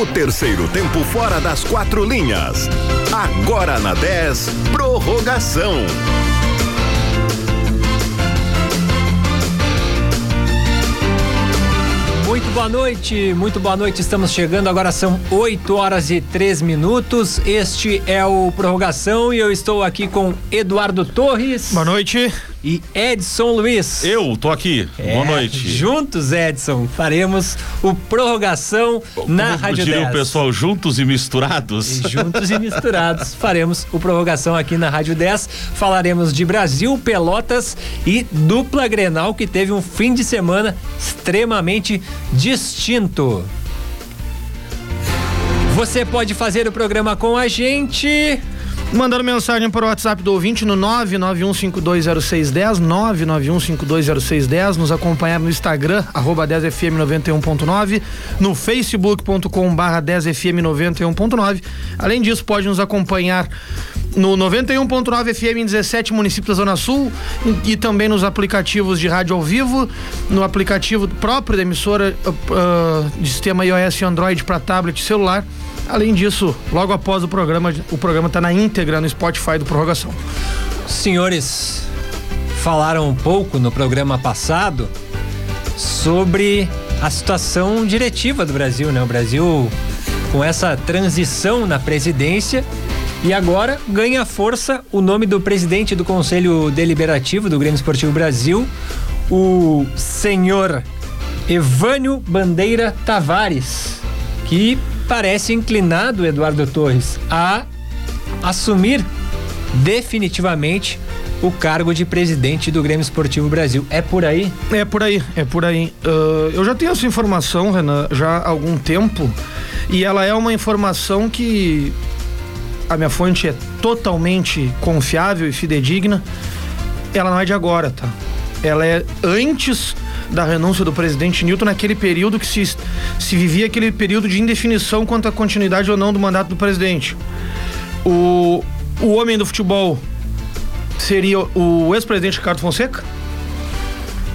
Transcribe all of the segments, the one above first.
O terceiro tempo fora das quatro linhas. Agora na 10, prorrogação. Muito boa noite, muito boa noite. Estamos chegando, agora são 8 horas e 3 minutos. Este é o Prorrogação e eu estou aqui com Eduardo Torres. Boa noite e Edson Luiz. Eu tô aqui. É, Boa noite. Juntos, Edson, faremos o prorrogação Como na Rádio diria 10. o pessoal, juntos e misturados. E juntos e misturados, faremos o prorrogação aqui na Rádio 10. Falaremos de Brasil, Pelotas e dupla Grenal que teve um fim de semana extremamente distinto. Você pode fazer o programa com a gente Mandando mensagem para o WhatsApp do ouvinte no 991520610, 991520610, nos acompanhar no Instagram, arroba 10fm91.9, no facebook.com barra 10fm91.9. Além disso, pode nos acompanhar no 91.9 FM em 17 municípios da Zona Sul e, também nos aplicativos de rádio ao vivo, no aplicativo próprio da emissora uh, de sistema iOS e Android para tablet e celular Além disso, logo após o programa, o programa está na íntegra no Spotify do Prorrogação. Senhores, falaram um pouco no programa passado sobre a situação diretiva do Brasil, né? O Brasil com essa transição na presidência e agora ganha força o nome do presidente do Conselho Deliberativo do Grêmio Esportivo Brasil, o senhor Evânio Bandeira Tavares, que parece inclinado, Eduardo Torres, a assumir definitivamente o cargo de presidente do Grêmio Esportivo Brasil. É por aí? É por aí, é por aí. Uh, eu já tenho essa informação, Renan, já há algum tempo, e ela é uma informação que a minha fonte é totalmente confiável e fidedigna. Ela não é de agora, tá? Ela é antes da renúncia do presidente Newton naquele período que se, se vivia aquele período de indefinição quanto à continuidade ou não do mandato do presidente. O, o homem do futebol seria o ex-presidente Ricardo Fonseca,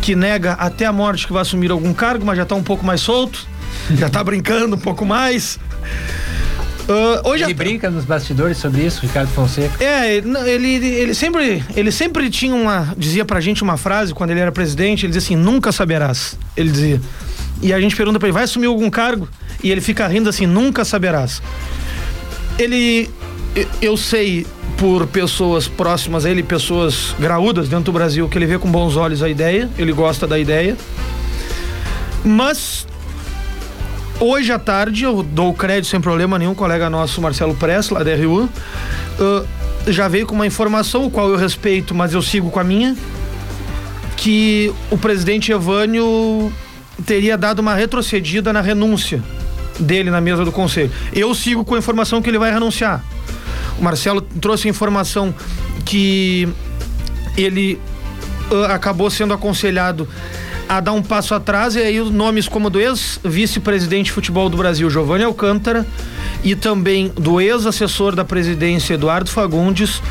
que nega até a morte que vai assumir algum cargo, mas já está um pouco mais solto, já está brincando um pouco mais. Uh, hoje ele a... brinca nos bastidores sobre isso, Ricardo Fonseca? É, ele, ele, sempre, ele sempre tinha uma. Dizia pra gente uma frase quando ele era presidente: ele dizia assim, nunca saberás. Ele dizia. E a gente pergunta pra ele, vai assumir algum cargo? E ele fica rindo assim, nunca saberás. Ele. Eu sei por pessoas próximas a ele, pessoas graúdas dentro do Brasil, que ele vê com bons olhos a ideia, ele gosta da ideia. Mas Hoje à tarde, eu dou crédito sem problema nenhum, colega nosso, Marcelo Press, lá da RU, uh, já veio com uma informação, o qual eu respeito, mas eu sigo com a minha, que o presidente Evânio teria dado uma retrocedida na renúncia dele na mesa do conselho. Eu sigo com a informação que ele vai renunciar. O Marcelo trouxe a informação que ele uh, acabou sendo aconselhado a dar um passo atrás e aí nomes como do ex-vice-presidente de futebol do Brasil, Giovanni Alcântara, e também do ex-assessor da presidência, Eduardo Fagundes,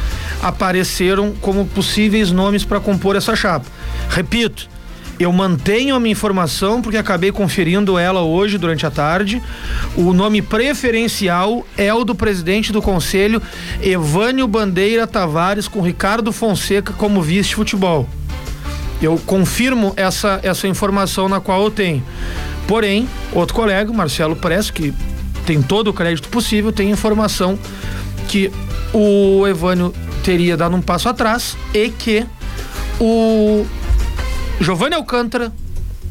apareceram como possíveis nomes para compor essa chapa. Repito, eu mantenho a minha informação porque acabei conferindo ela hoje durante a tarde. O nome preferencial é o do presidente do conselho, Evânio Bandeira Tavares, com Ricardo Fonseca como vice de futebol. Eu confirmo essa, essa informação na qual eu tenho. Porém, outro colega, Marcelo Presso, que tem todo o crédito possível, tem informação que o Evânio teria dado um passo atrás e que o Giovanni Alcântara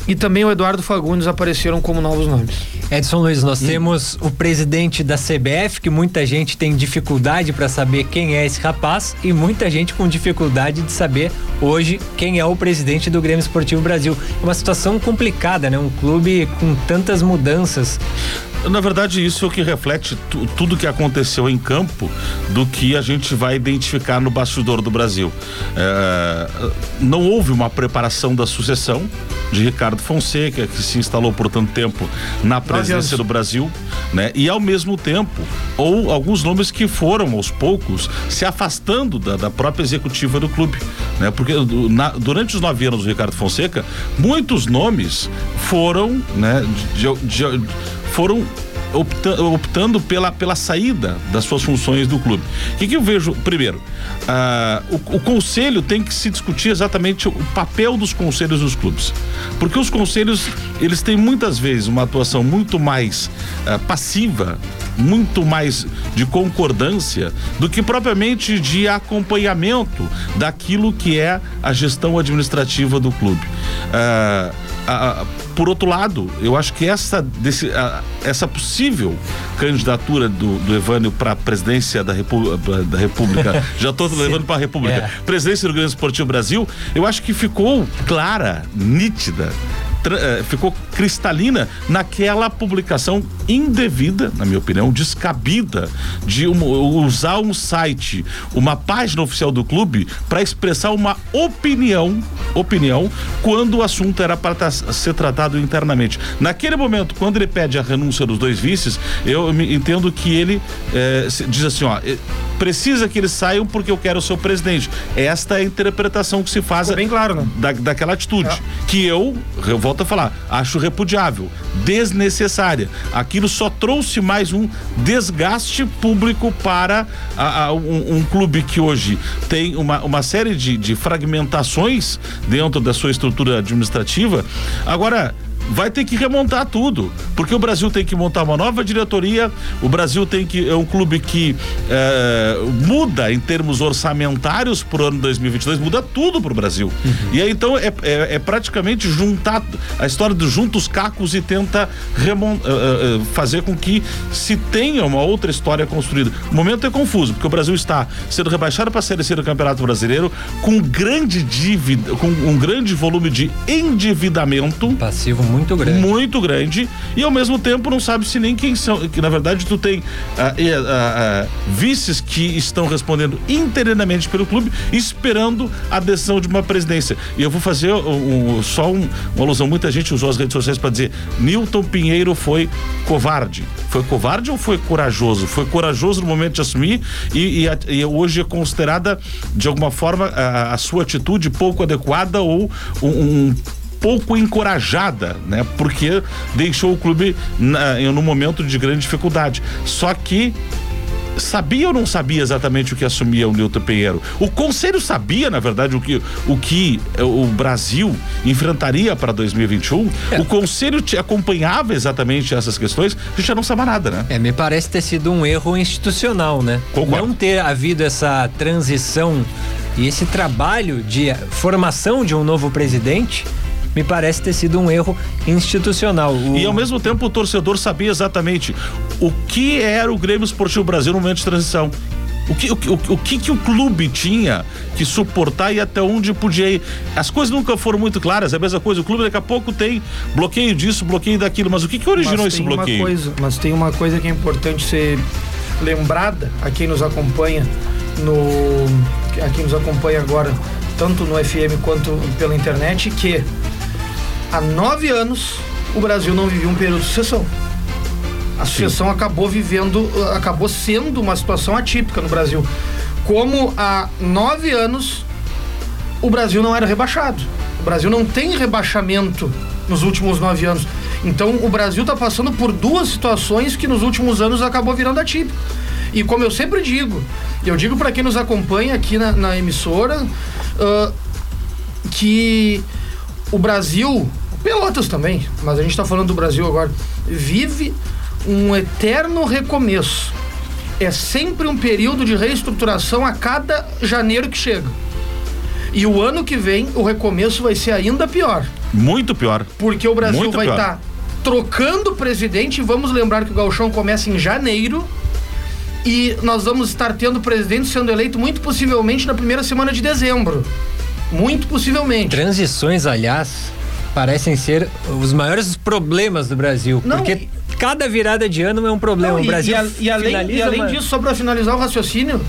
e também o Eduardo Fagundes apareceram como novos nomes. Edson Luiz, nós hum. temos o presidente da CBF, que muita gente tem dificuldade para saber quem é esse rapaz, e muita gente com dificuldade de saber hoje quem é o presidente do Grêmio Esportivo Brasil. É uma situação complicada, né? Um clube com tantas mudanças. Na verdade, isso é o que reflete tudo que aconteceu em campo do que a gente vai identificar no bastidor do Brasil. É, não houve uma preparação da sucessão de Ricardo Fonseca, que se instalou por tanto tempo na presidência do Brasil, né? E ao mesmo tempo, ou alguns nomes que foram aos poucos se afastando da, da própria executiva do clube, né? Porque na, durante os nove anos do Ricardo Fonseca, muitos nomes foram, né? de, de, de foram opta, optando pela, pela saída das suas funções do clube. O que, que eu vejo? Primeiro, uh, o, o, conselho tem que se discutir exatamente o papel dos conselhos dos clubes. Porque os conselhos, eles têm muitas vezes uma atuação muito mais uh, passiva, muito mais de concordância do que propriamente de acompanhamento daquilo que é a gestão administrativa do clube. Uh, a, por outro lado, eu acho que essa, desse, a, essa possível candidatura do, do Evânio para a presidência da, Repú da República, já estou levando para a República, é. presidência do Grande Esportivo Brasil, eu acho que ficou clara, nítida, ficou cristalina naquela publicação indevida, na minha opinião, descabida de um, usar um site, uma página oficial do clube para expressar uma opinião, opinião, quando o assunto era para ser tratado internamente. Naquele momento, quando ele pede a renúncia dos dois vices, eu entendo que ele eh, diz assim, ó, eh, precisa que eles saiam porque eu quero ser o presidente. Esta é a interpretação que se faz Ficou bem claro, né? da, daquela atitude. É. Que eu, eu volto a falar, acho repudiável, desnecessária. Aquilo só trouxe mais um desgaste público para a, a, um, um, clube que hoje tem uma, uma série de, de fragmentações dentro da sua estrutura administrativa. Agora, vai ter que remontar tudo, porque o Brasil tem que montar uma nova diretoria, o Brasil tem que é um clube que é, muda em termos orçamentários para o ano 2022, muda tudo para o Brasil. Uhum. E aí então é, é, é, praticamente juntar a história dos juntos cacos e tenta remont, uh, uh, fazer com que se tenha uma outra história construída. O momento é confuso, porque o Brasil está sendo rebaixado para a Série C do Campeonato Brasileiro com grande dívida, com um grande volume de endividamento. Passivo muito grande. Muito grande. E ao mesmo tempo não sabe se nem quem são. Que na verdade tu tem ah, ah, ah, vices que estão respondendo interinamente pelo clube, esperando a decisão de uma presidência. E eu vou fazer um, um, só um, uma alusão. Muita gente usou as redes sociais para dizer: Newton Pinheiro foi covarde. Foi covarde ou foi corajoso? Foi corajoso no momento de assumir e, e, e hoje é considerada, de alguma forma, a, a sua atitude pouco adequada ou um, um pouco encorajada, né? Porque deixou o clube na, no momento de grande dificuldade. Só que sabia ou não sabia exatamente o que assumia o Nilton Pinheiro? O conselho sabia, na verdade, o que o, que o Brasil enfrentaria para 2021? É. O conselho te acompanhava exatamente essas questões? A gente já não sabe nada, né? É, me parece ter sido um erro institucional, né? Concordo. Não ter havido essa transição e esse trabalho de formação de um novo presidente me parece ter sido um erro institucional. O... E ao mesmo tempo o torcedor sabia exatamente o que era o Grêmio Esportivo Brasil no momento de transição. O que, o, o, o que que o clube tinha que suportar e até onde podia ir? As coisas nunca foram muito claras, é a mesma coisa. O clube daqui a pouco tem bloqueio disso, bloqueio daquilo, mas o que que originou esse bloqueio? Coisa, mas tem uma coisa que é importante ser lembrada a quem nos acompanha no a quem nos acompanha agora tanto no FM quanto pela internet que há nove anos o Brasil não vivia um período de sucessão. A sucessão Sim. acabou vivendo, acabou sendo uma situação atípica no Brasil. Como há nove anos o Brasil não era rebaixado. O Brasil não tem rebaixamento nos últimos nove anos. Então o Brasil está passando por duas situações que nos últimos anos acabou virando atípico. E como eu sempre digo, eu digo para quem nos acompanha aqui na, na emissora uh, que o Brasil Pelotas também, mas a gente está falando do Brasil agora. Vive um eterno recomeço. É sempre um período de reestruturação a cada janeiro que chega. E o ano que vem o recomeço vai ser ainda pior. Muito pior. Porque o Brasil Muito vai estar tá trocando presidente. Vamos lembrar que o Galchão começa em janeiro. E nós vamos estar tendo presidente sendo eleito muito possivelmente na primeira semana de dezembro. Muito possivelmente. Transições, aliás, parecem ser os maiores problemas do Brasil. Não, porque cada virada de ano é um problema. Não, o Brasil e, e, além, e além disso, só para finalizar o raciocínio,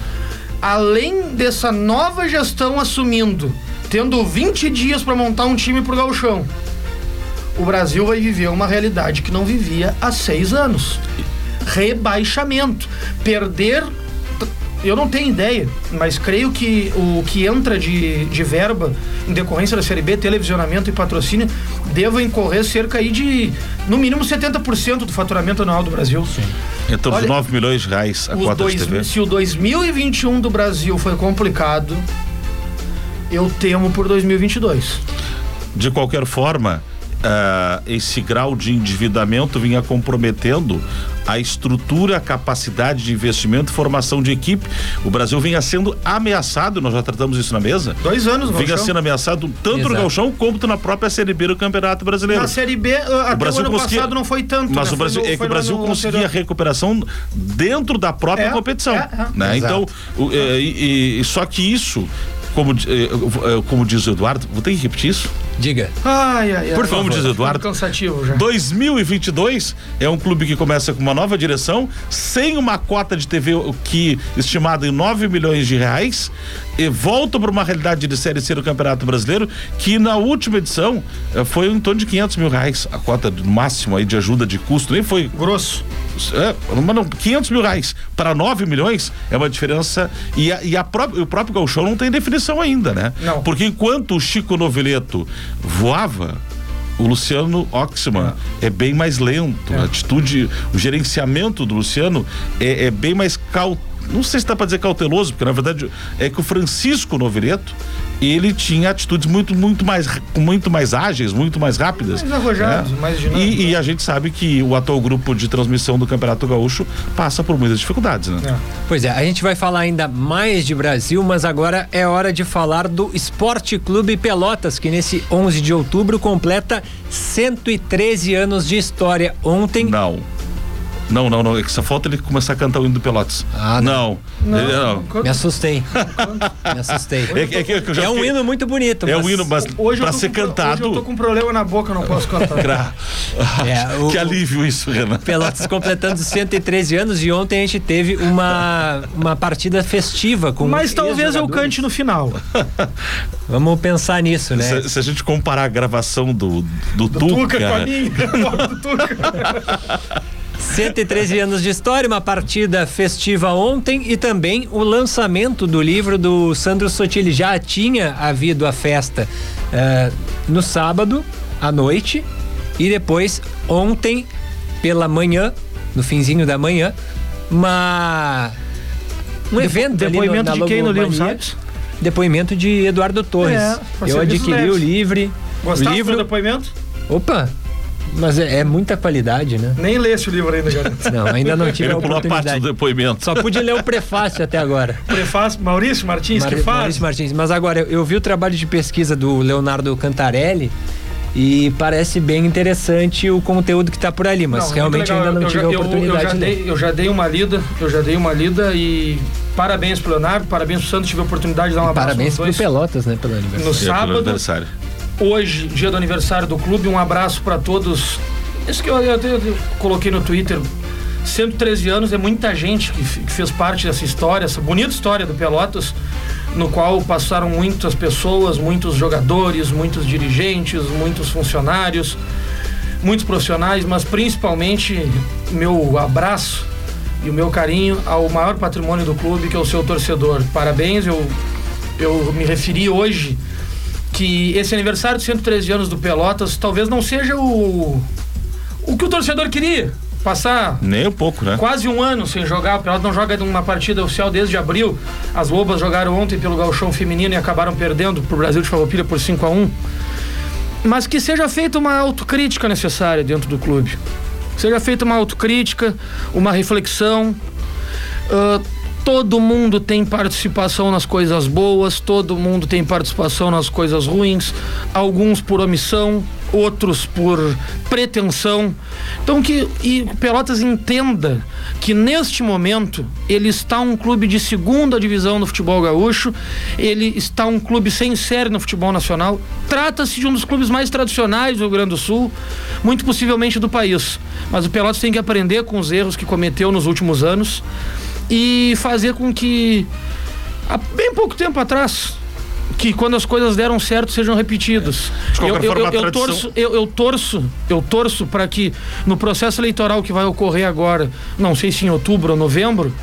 além dessa nova gestão assumindo, tendo 20 dias para montar um time pro Gauchão, o Brasil vai viver uma realidade que não vivia há seis anos. Rebaixamento. Perder eu não tenho ideia, mas creio que o que entra de, de verba em decorrência da Série B, televisionamento e patrocínio, deva incorrer cerca aí de, no mínimo, 70% do faturamento anual do Brasil. Sim. Torno de 9 milhões de reais a cota dois, de TV. Se o 2021 do Brasil foi complicado, eu temo por 2022. De qualquer forma, uh, esse grau de endividamento vinha comprometendo a estrutura, a capacidade de investimento, formação de equipe. O Brasil vinha sendo ameaçado, nós já tratamos isso na mesa. Dois anos, Vinha Galchão. sendo ameaçado tanto Exato. no Galchão como na própria Série B do Campeonato Brasileiro. Na Série B, até o Brasil o ano conseguia, passado não foi tanto. Mas né? o Brasil, no, é que o Brasil conseguia recuperação dentro da própria é, competição. É, é. Né? Então, o, é, e, e, só que isso como, eh, eh, como diz o Eduardo, vou ter que repetir isso? Diga. Ai, ai, ai. Por favor. Como diz o Eduardo. cansativo já. 2022 é um clube que começa com uma nova direção, sem uma cota de TV que estimada em 9 milhões de reais, e volta para uma realidade de Série C do Campeonato Brasileiro, que na última edição eh, foi em torno de 500 mil reais, a cota máxima aí de ajuda de custo, nem foi. Grosso. É, mas não, 500 mil reais para 9 milhões é uma diferença. E, a, e a pró o próprio Galchão não tem definição ainda, né? Não. Porque enquanto o Chico Noveleto voava, o Luciano Oxman é. é bem mais lento. É. A atitude, o gerenciamento do Luciano é, é bem mais cauteloso não sei se dá para dizer cauteloso, porque na verdade é que o Francisco Novereto ele tinha atitudes muito, muito mais, muito mais ágeis, muito mais rápidas. Mais arrojados, né? mais dinâmicos. E, e, a gente sabe que o atual grupo de transmissão do Campeonato Gaúcho passa por muitas dificuldades, né? É. Pois é, a gente vai falar ainda mais de Brasil, mas agora é hora de falar do Esporte Clube Pelotas, que nesse 11 de outubro completa 113 anos de história. Ontem. Não. Não, não, não. É que só falta ele começar a cantar o hino do Pelotas. Ah, não. Não. Ele, não. Me assustei. Me assustei. É, é, é, é um hino muito bonito. É um hino, mas hoje pra ser com, cantado. Hoje eu tô com um problema na boca, não posso cantar. é, o, que alívio isso, Renan. Pelotas completando 113 anos e ontem a gente teve uma, uma partida festiva com Mas talvez eu cante no final. Vamos pensar nisso, né? Se, se, a gente comparar a gravação do, do, do Tuca, Tuca com a minha, do Tuca. 113 anos de história, uma partida festiva ontem e também o lançamento do livro do Sandro Sotile. Já tinha havido a festa uh, no sábado à noite e depois ontem pela manhã, no finzinho da manhã, uma um Depo evento depoimento ali no, de quem no livro, sabe? Depoimento de Eduardo Torres. É, Eu adquiri o livro. Gostaste o livro do depoimento? Opa, mas é, é, muita qualidade, né? Nem lê esse livro ainda, cara. Não, ainda não tive Ele a oportunidade. parte do depoimento. Só pude ler o prefácio até agora. Prefácio, Maurício Martins Mar que faz? Maurício Martins. Mas agora, eu, eu vi o trabalho de pesquisa do Leonardo Cantarelli e parece bem interessante o conteúdo que está por ali, mas não, realmente ainda não eu tive já, a oportunidade eu, eu, já dei, eu já dei uma lida, eu já dei uma lida e parabéns pro Leonardo, parabéns pro Santos, tive a oportunidade de dar uma abraço Parabéns pro Pelotas, né, pelo aniversário. No sábado, hoje, dia do aniversário do clube, um abraço para todos isso que eu, eu, eu, coloquei no Twitter. 113 anos é muita gente que, que fez parte dessa história, essa bonita história do Pelotas, no qual passaram muitas pessoas, muitos jogadores, muitos dirigentes, muitos funcionários, muitos profissionais, mas principalmente meu abraço e o meu carinho ao maior patrimônio do clube, que é o seu torcedor. Parabéns, eu, eu me referi hoje que esse aniversário de 113 anos do Pelotas talvez não seja o o que o torcedor queria. Passar. Nem um pouco, né? Quase um ano sem jogar. O Pelotas não joga uma partida oficial desde abril. As Lobas jogaram ontem pelo Galchão Feminino e acabaram perdendo pro Brasil de Farroupilha por 5 a 1 Mas que seja feita uma autocrítica necessária dentro do clube. Seja feita uma autocrítica, uma reflexão. Uh, todo mundo tem participação nas coisas boas, todo mundo tem participação nas coisas ruins, alguns por omissão, outros por pretensão. Então que e Pelotas entenda que neste momento ele está um clube de segunda divisão no futebol gaúcho, ele está um clube sem série no futebol nacional. Trata-se de um dos clubes mais tradicionais do Rio Grande do Sul, muito possivelmente do país. Mas o Pelotas tem que aprender com os erros que cometeu nos últimos anos e fazer com que há bem pouco tempo atrás que quando as coisas deram certo sejam repetidas. De Eu, qualquer eu, forma, eu, eu torço, eu, eu torço, eu torço para que no processo eleitoral que vai ocorrer agora, não sei se em outubro ou novembro,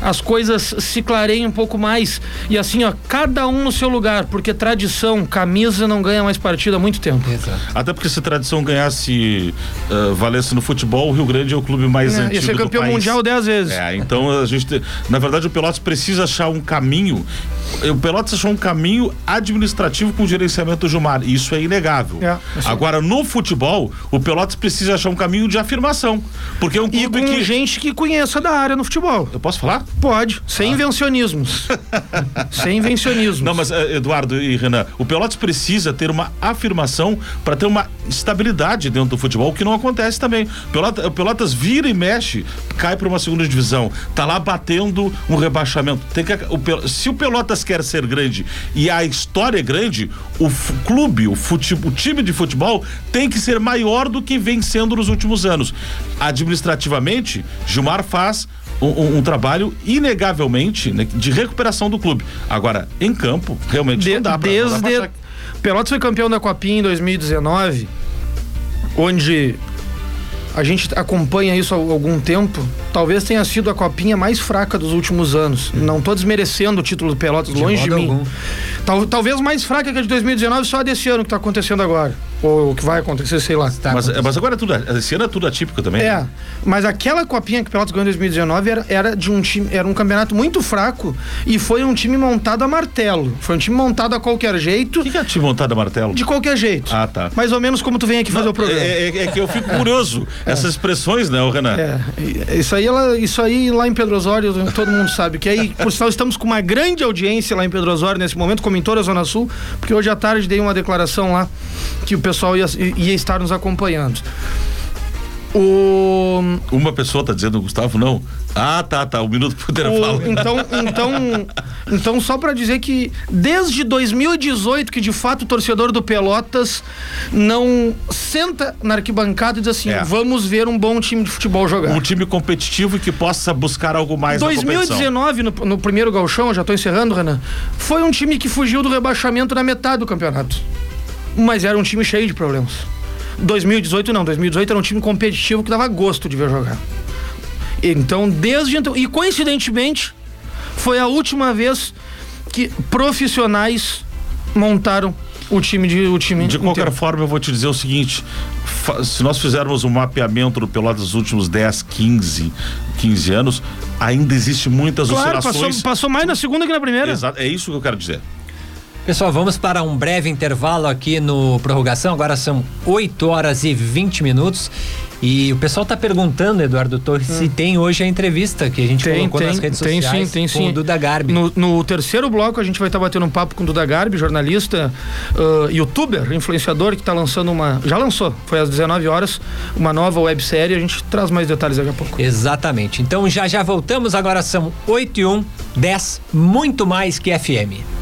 as coisas se clareiem um pouco mais e assim, ó, cada um no seu lugar, porque tradição, camisa não ganha mais partida há muito tempo. Exato. Até porque se tradição ganhasse, uh, valesse no futebol, o Rio Grande é o clube mais É, antigo ia ser do campeão país. mundial dez vezes. É, então a gente, te- na verdade, o Pelotas precisa achar um caminho. O Pelotas achou um caminho administrativo com o gerenciamento do Gilmar. e Isso é inegável. É, assim. Agora, no futebol, o Pelotas precisa achar um caminho de afirmação. Porque é um E clube com que. gente que conheça da área no futebol. Eu posso falar? Pode, sem invencionismos. sem invencionismos. Não, mas eh, Eduardo e Renan, o Pelotas precisa ter uma afirmação para ter uma estabilidade dentro do futebol, que não acontece também. Pelota- O Pelotas vira e mexe, cai para uma segunda divisão, tá lá batendo um rebaixamento. Tem que, o se o Pelotas quer ser grande e a história é grande, o clube, o, o time de futebol tem que ser maior do que vem sendo nos últimos anos. Administrativamente, Gilmar faz um, um- um trabalho inegavelmente né, de recuperação do clube. Agora, em campo, realmente De- não dá pra, desde não dá pra achar- Pelotas foi campeão da Copinha em 2019, onde a gente acompanha isso há algum tempo. Talvez tenha sido a copinha mais fraca dos últimos anos. Não tô desmerecendo o título do Pelotas, De longe de mim. Tal- talvez mais fraca que a de 2019, só a desse ano que tá acontecendo agora. Ou o que vai acontecer, sei lá. Tá Mas, mas agora é tudo, esse ano é tudo atípico também. É, né? mas aquela copinha que o Pelotas ganhou em 2019 era, era de um time, era um campeonato muito fraco e foi um time montado a martelo. Foi um time montado a qualquer jeito, O que, que é time montado a martelo? de qualquer jeito. Ah, tá. Mais ou menos como tu vem aqui fazer o programa. É, é- é que eu fico curioso. Essas expressões, né, ô Renan? É, isso aí, ela, isso aí lá em Pedro Osório, todo mundo sabe. Que aí, por sinal, estamos com uma grande audiência lá em Pedro Osório nesse momento, como em toda a Zona Sul, porque hoje à tarde dei uma declaração lá que o pessoal ia, ia estar nos acompanhando. O, Uma pessoa tá dizendo, Gustavo, não. Ah, tá, tá. Um minuto pro o- intervalo. então, então, então, só pra dizer que desde 2018 que de fato o torcedor do Pelotas não senta na arquibancada e diz assim: É. vamos ver um bom time de futebol jogar. Um time competitivo que possa buscar algo mais na competição. 2019, no, no primeiro galchão, já tô encerrando, Renan, foi um time que fugiu do rebaixamento na metade do campeonato. Mas era um time cheio de problemas. 2018 não, 2018 era um time competitivo que dava gosto de ver jogar. Então, desde então, e coincidentemente, foi a última vez que profissionais montaram o time de o time De qualquer inteiro. forma, eu vou te dizer o seguinte: se nós fizermos um mapeamento do Pelotas dos últimos 10, 15, 15 anos, ainda existe muitas Claro, passou, oscilações. passou mais na segunda que na primeira. Exato, é isso que eu quero dizer. Pessoal, vamos para um breve intervalo aqui no Prorrogação. Agora são 8 horas e 20 minutos. E o pessoal está perguntando, Eduardo Torres, se tem hoje a entrevista que a gente Hum. Tem, colocou tem, nas redes tem sociais sim, tem com sim. o Duda Garbi. No, no terceiro bloco a gente vai estar batendo um papo com o Duda Garbi, jornalista, ah, youtuber, influenciador que está lançando uma, já lançou, foi às 19 horas, uma nova websérie, a gente traz mais detalhes daqui a pouco. Exatamente. Então já já voltamos. Agora são 8 e 1, 10, muito mais que FM.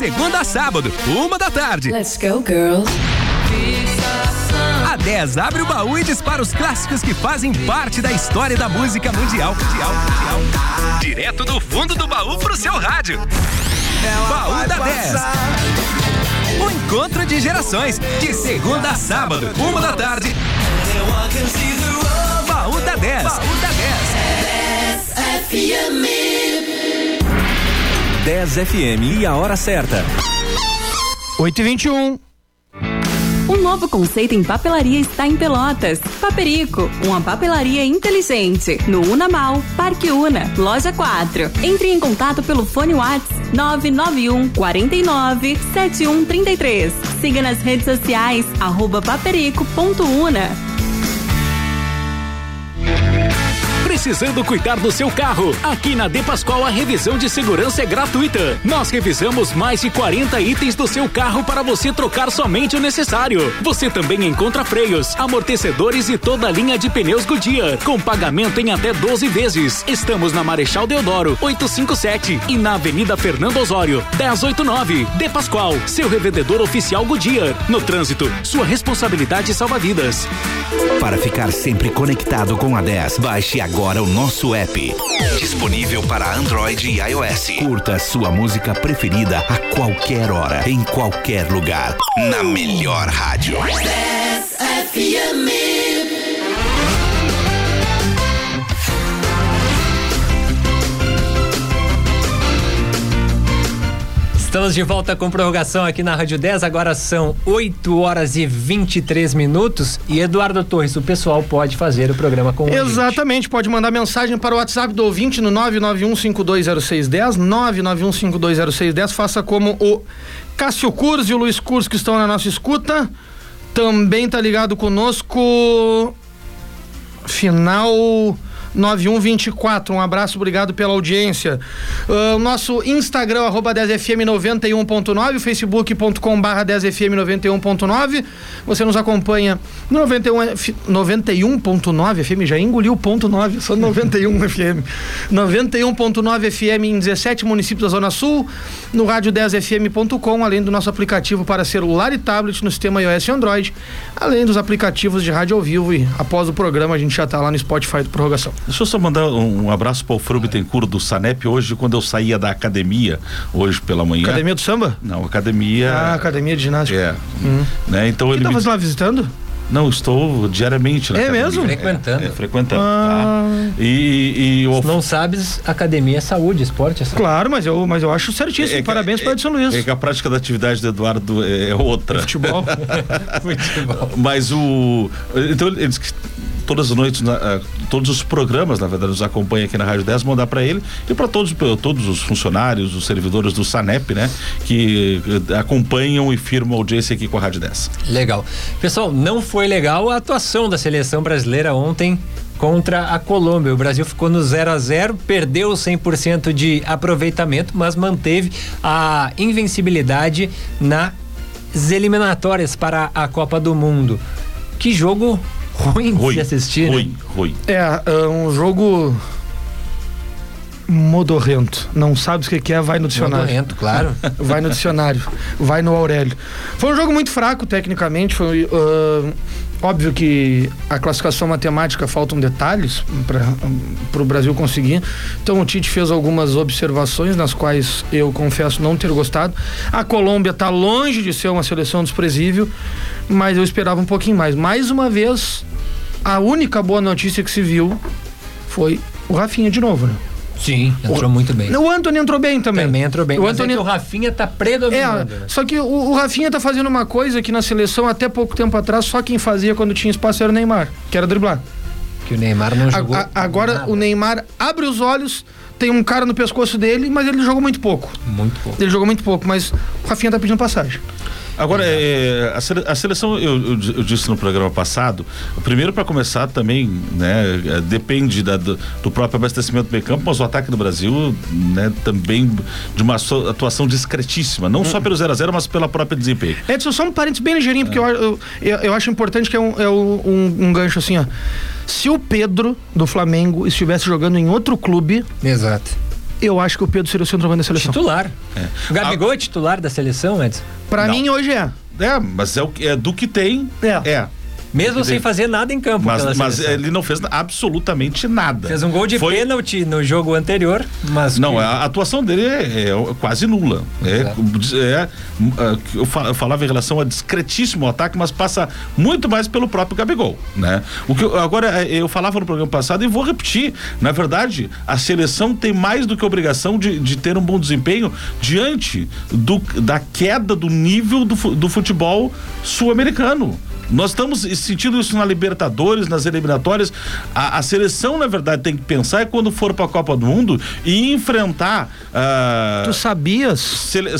Segunda a sábado, uma da tarde. Let's go, girls. A 10 abre o baú e dispara os clássicos que fazem parte da história da música mundial. mundial, mundial. Direto do fundo do baú pro seu rádio. baú da 10. O encontro de gerações, de segunda a sábado, uma da tarde. Baú da 10. Baú da 10. 10 FM e a hora certa. 8 e 21 Um novo conceito em papelaria está em Pelotas. Paperico, uma papelaria inteligente. No Unamal, Parque Una, Loja 4. Entre em contato pelo fone WhatsApp 991 49 7133. Siga nas redes sociais, arroba paperico.una. Precisando cuidar do seu carro? Aqui na De Pascoal a revisão de segurança é gratuita. Nós revisamos mais de 40 itens do seu carro para você trocar somente o necessário. Você também encontra freios, amortecedores e toda a linha de pneus Goodyear, com pagamento em até 12 vezes. Estamos na Marechal Deodoro, 857 e na Avenida Fernando Osório, 1089. De Pascoal, seu revendedor oficial Goodyear. No trânsito, sua responsabilidade salva vidas. Para ficar sempre conectado com a 10, baixe agora agora o nosso app. Disponível para Android e iOS. Curta sua música preferida a qualquer hora, em qualquer lugar. Na melhor rádio. Estamos de volta com prorrogação aqui na Rádio 10. Agora são 8 horas e 23 minutos. E Eduardo Torres, o pessoal pode fazer o programa com. Exatamente, pode mandar mensagem para o WhatsApp do ouvinte no 991520610, 991520610. Faça como o Cássio Curz e o Luiz Curz que estão na nossa escuta. Também tá ligado conosco. Final 9124. Um abraço, obrigado pela audiência. O nosso Instagram, arroba 10fm91.9, facebook.com barra 10fm91.9. Você nos acompanha no 91, F- 91.9 FM, já engoliu o ponto 9, só 91 FM. 91.9 FM em 17 municípios da Zona Sul, no rádio 10fm.com, além do nosso aplicativo para celular e tablet no sistema iOS e Android, além dos aplicativos de rádio ao vivo e após o programa a gente já está lá no Spotify do Prorrogação. Deixa eu só mandar um, um abraço para o Alfredo Bittencourt do Sanep hoje, quando eu saía da academia, hoje pela manhã. Academia do Samba? Não, academia. Ah, academia de ginástica. É. Né? Então Quem ele. tá me- fazendo lá visitando? Não, estou diariamente na É academia. mesmo? Frequentando. É, é, frequentando. Ah. tá? E, e o Se não sabes, academia é saúde, esporte é saúde. Claro, mas eu, mas eu acho certíssimo. É que- Parabéns para é- Edson Luiz. É que a prática da atividade do Eduardo é, é outra. Futebol. Futebol. Mas o. Então ele diz que todas as noites, na- ah, todos os programas, na verdade, nos acompanha aqui na Rádio 10, mandar para ele e para todos, todos os funcionários, os servidores do Sanep, né? Que eh, acompanham e firmam audiência aqui com a Rádio 10. Legal. Pessoal, não foi legal a atuação da seleção brasileira ontem contra a Colômbia. O Brasil ficou no 0 a 0 perdeu 100% de aproveitamento, mas manteve a invencibilidade nas eliminatórias para a Copa do Mundo. Que jogo ruim, de Ruim, se assistir. né? ruim, ruim. É, é um jogo modorrento. Não sabe o que que é, vai no dicionário. Modorrento, claro. Vai no dicionário, vai no Aurélio. Foi um jogo muito fraco tecnicamente, foi ah, óbvio que a classificação matemática faltam detalhes para o Brasil conseguir. Então o Tite fez algumas observações nas quais eu confesso não ter gostado. A Colômbia está longe de ser uma seleção desprezível, mas eu esperava um pouquinho mais. Mais uma vez, a única boa notícia que se viu foi o Rafinha de novo, né? Sim, entrou muito bem. O Anthony entrou bem também. Também entrou bem. O Mas Anthony é o Rafinha tá é, predominando. né? só que o, o Rafinha tá fazendo uma coisa que na seleção até pouco tempo atrás só quem fazia quando tinha espaço era o Neymar, que era driblar. Que o Neymar não A- jogou. a- agora nada. o Neymar abre os olhos, tem um cara no pescoço dele, mas ele jogou muito pouco. Muito pouco. Ele jogou muito pouco, mas o Rafinha tá pedindo passagem. Agora, é, a, sele- a seleção, eu, eu di- eu disse no programa passado, primeiro para começar também, né, é, depende da- do, do próprio abastecimento do meio campo, mas o ataque do Brasil, né, também de uma atuação discretíssima, não só pelo 0 a 0 mas pela própria desempenho. Edson, só um parênteses bem ligeirinho, porque eu, eu, eu, eu acho importante que é, um, é um- um gancho assim, ó. Se o Pedro do Flamengo estivesse jogando em outro clube, Exato. Eu acho que o Pedro seria o centroavante da seleção. Titular. O Gabigol é titular da seleção, Edson? Pra Não. mim hoje é. É, mas é, o, que- é do que tem. É. é. Mesmo sem fazer nada em campo. Mas, mas ele não fez absolutamente nada. Fez um gol de Foi- pênalti no jogo anterior, mas. Não, que- a atuação dele é, é quase nula. É, é, é, eu fa- eu falava em relação a discretíssimo ataque, mas passa muito mais pelo próprio Gabigol, né? O que eu- agora é, eu falava no programa passado e vou repetir. Na verdade, a seleção tem mais do que obrigação de, de ter um bom desempenho diante do, da queda do nível do, do futebol sul-americano. Nós estamos sentindo isso na Libertadores, nas eliminatórias. A, a seleção, na verdade, tem que pensar é quando for para a Copa do Mundo e enfrentar ah, Tu sabias? sele-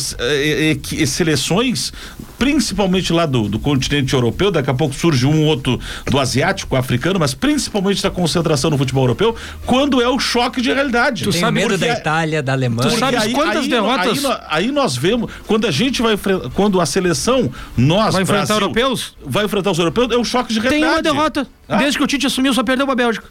que- seleções, principalmente lá do, do continente europeu. Daqui a pouco surge um outro do asiático, africano, mas principalmente da concentração no futebol europeu, quando é o choque de realidade. Tem sabe medo da é- Itália, da Alemanha. Tu sabe- Sabes quantas derrotas- Aí, aí nós vemos, quando a gente vai enfrentar, quando a seleção, nós, Vai enfrentar Brasil, europeus? Vai enfrentar os europeus, é um choque de Tem realidade. uma derrota. Ah. Desde que o Tite assumiu, só perdeu pra Bélgica.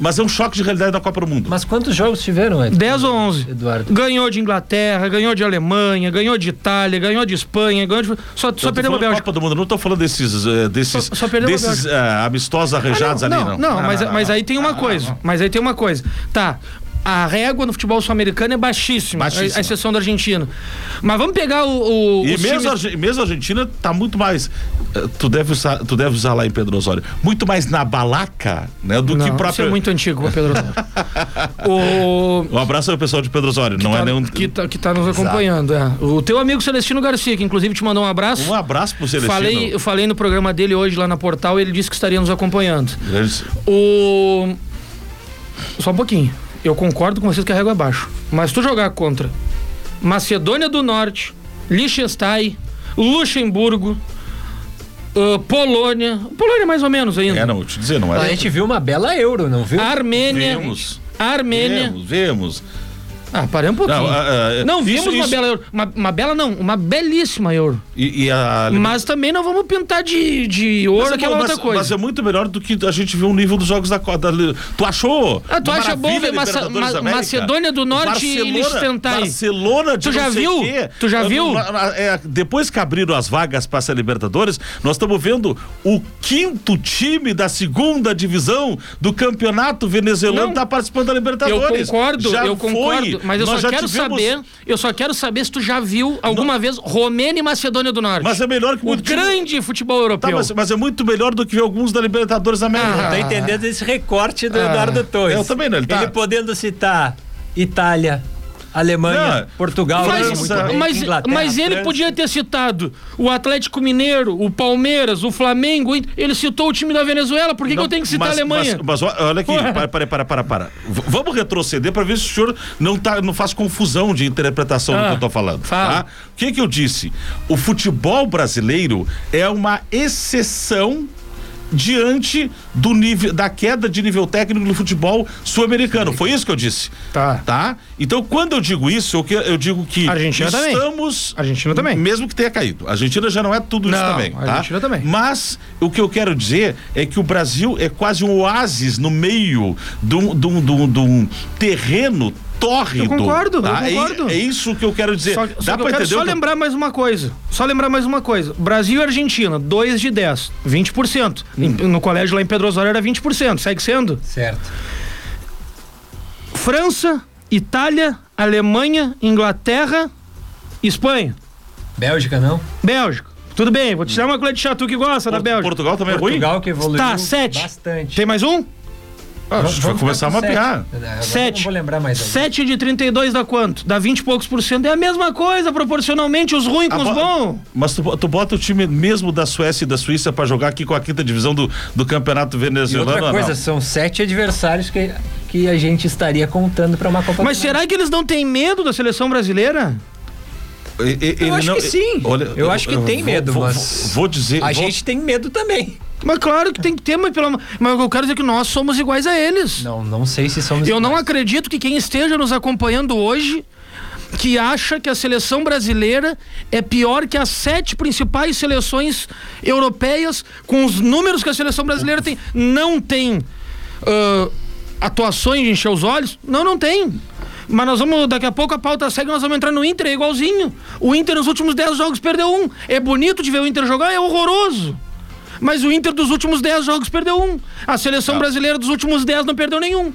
Mas é um choque de realidade da Copa do Mundo. Mas quantos jogos tiveram, Ed? 10 ou 11. Eduardo. Ganhou de Inglaterra, ganhou de Alemanha, ganhou de Itália, ganhou de Espanha, ganhou de... Só, só perdeu a Bélgica. Copa do Mundo, não tô falando desses, eh, desses, Só- só perdeu a desses eh, amistosos arranjados Ah, ali, não, não. não, mas, mas aí tem uma coisa. Mas aí tem uma coisa. Tá. A régua no futebol sul-americano é baixíssima, Baixíssima. A, a exceção da Argentina. Mas vamos pegar o. o E mesmo, times- a, mesmo a Argentina tá muito mais. eh, Tu deve, usar, tu deve usar lá em Pedro Osório. Muito mais na balaca, né? Do Não, que Isso próprio. é muito antigo, Pedro. o. Um abraço ao pessoal de Pedro Osório. não tá, é nenhum. que, tá, que tá nos acompanhando. é. O teu amigo Celestino Garcia, que inclusive te mandou um abraço. Um abraço pro Celestino. Falei, eu falei no programa dele hoje lá na portal, ele disse que estaria nos acompanhando. Grande- O. Só um pouquinho. Eu concordo com vocês que a régua é baixo. Mas tu jogar contra Macedônia do Norte, Liechtenstein, Luxemburgo, ah, Polônia. Polônia mais ou menos ainda. É, não, vou te dizer, não A é. gente viu uma bela euro, não viu? Armênia. Vemos. Armênia. Vemos, vemos. Ah, parei um pouquinho. Não, Não, ah, ah, vimos isso- uma isso- bela euro. Uma, uma bela não, uma belíssima euro. E, e a. Mas também não vamos pintar de, de ouro Mas é aquela bom, outra coisa. Mas é muito melhor do que a gente viu o nível dos jogos da Copa. Tu achou? Ah, tu acha bom ver Maça- Ma-? Macedônia do Norte e Liechtenstein. Barcelona de Tu já não viu? quê. Tu já Eu viu? não- é, depois que abriram as vagas para ser Libertadores, nós estamos vendo o quinto time da segunda divisão do campeonato venezuelano Não. tá participando da Eu Libertadores. concordo, Já eu foi. concordo, mas eu Nós só quero tivemos- saber, eu só quero saber se tu já viu alguma vez Romênia e Macedônia do Norte. Mas é melhor que o muito time- grande futebol europeu. Tá, mas, mas é muito melhor do que ver alguns da Libertadores da América. Ah. Tá entendendo esse recorte do Eduardo Torres. eu também não, ele tá- podendo citar Itália, Alemanha, Não, Portugal, Mas, muito bem, mas, mas ele França. podia ter citado o Atlético Mineiro, o Palmeiras, o Flamengo. Ele citou o time da Venezuela. Por que, que eu tenho que citar mas, a Alemanha? Mas, mas olha aqui, para, para, para, para, para. Vamos retroceder para ver se o senhor não, tá, não faz confusão de interpretação do Ah, que eu tô falando. fala. Tá? O que que eu disse? O futebol brasileiro é uma exceção diante do nível da queda de nível técnico do futebol sul-americano. Foi isso que eu disse. Tá. Tá? Então, quando eu digo isso, eu, que- eu digo que Argentina também. estamos Argentina também. mesmo que tenha caído. A Argentina já não é tudo isso Não, também, a tá? Argentina também. Mas o que eu quero dizer é que o Brasil é quase um oásis no meio de um, de um- de um- de um terreno tórrido. Eu concordo, eu tá? É- concordo. É, isso que eu quero dizer. Só, só Dá eu pra quero entender? só que eu- lembrar mais uma coisa. Só lembrar mais uma coisa. Brasil e Argentina, 2 de 10, 20%. Em- Hum. No colégio lá em Pedro Osório era 20%. Segue sendo. Certo. França, Itália, Alemanha, Inglaterra, Espanha, Bélgica não? Bélgica. Tudo bem, vou te dar uma colher de chá, tu que gosta da Bélgica. Portugal também é ruim? Portugal que evoluiu Tá, sete. bastante. Tem mais um? Ah, a gente vai Vamos começar a com mapear. sete. Agora Sete. Não vou lembrar mais. 7 de 32 dá quanto? Dá 20 e poucos por cento. É a mesma coisa, proporcionalmente, os ruins com Ah, os bo- bons. Mas tu, tu bota o time mesmo da Suécia e da Suíça pra jogar aqui com a quinta divisão do, do campeonato E venezuelano. outra ou coisa, não? são sete adversários que, que a gente estaria contando pra uma Copa Mas será que eles não têm medo da seleção brasileira? E- e- ele acho que sim. Eu acho que tem vou- medo, vou, mas Vou dizer. A vou- gente tem medo também. Mas claro que tem que ter, mas, pelo... mas eu quero dizer que nós somos iguais a eles. Não, não sei se somos. Eu não iguais. acredito que quem esteja nos acompanhando hoje que acha que a seleção brasileira é pior que as sete principais seleções europeias com os números que a seleção brasileira tem. Não tem ah, atuações de encher os olhos? Não, não tem. Mas nós vamos, daqui a pouco a pauta segue, nós vamos entrar no Inter, é igualzinho. O Inter nos últimos 10 jogos perdeu um. É bonito de ver o Inter jogar, é horroroso. Mas o Inter dos últimos 10 jogos perdeu um. A seleção brasileira dos últimos 10 não perdeu nenhum.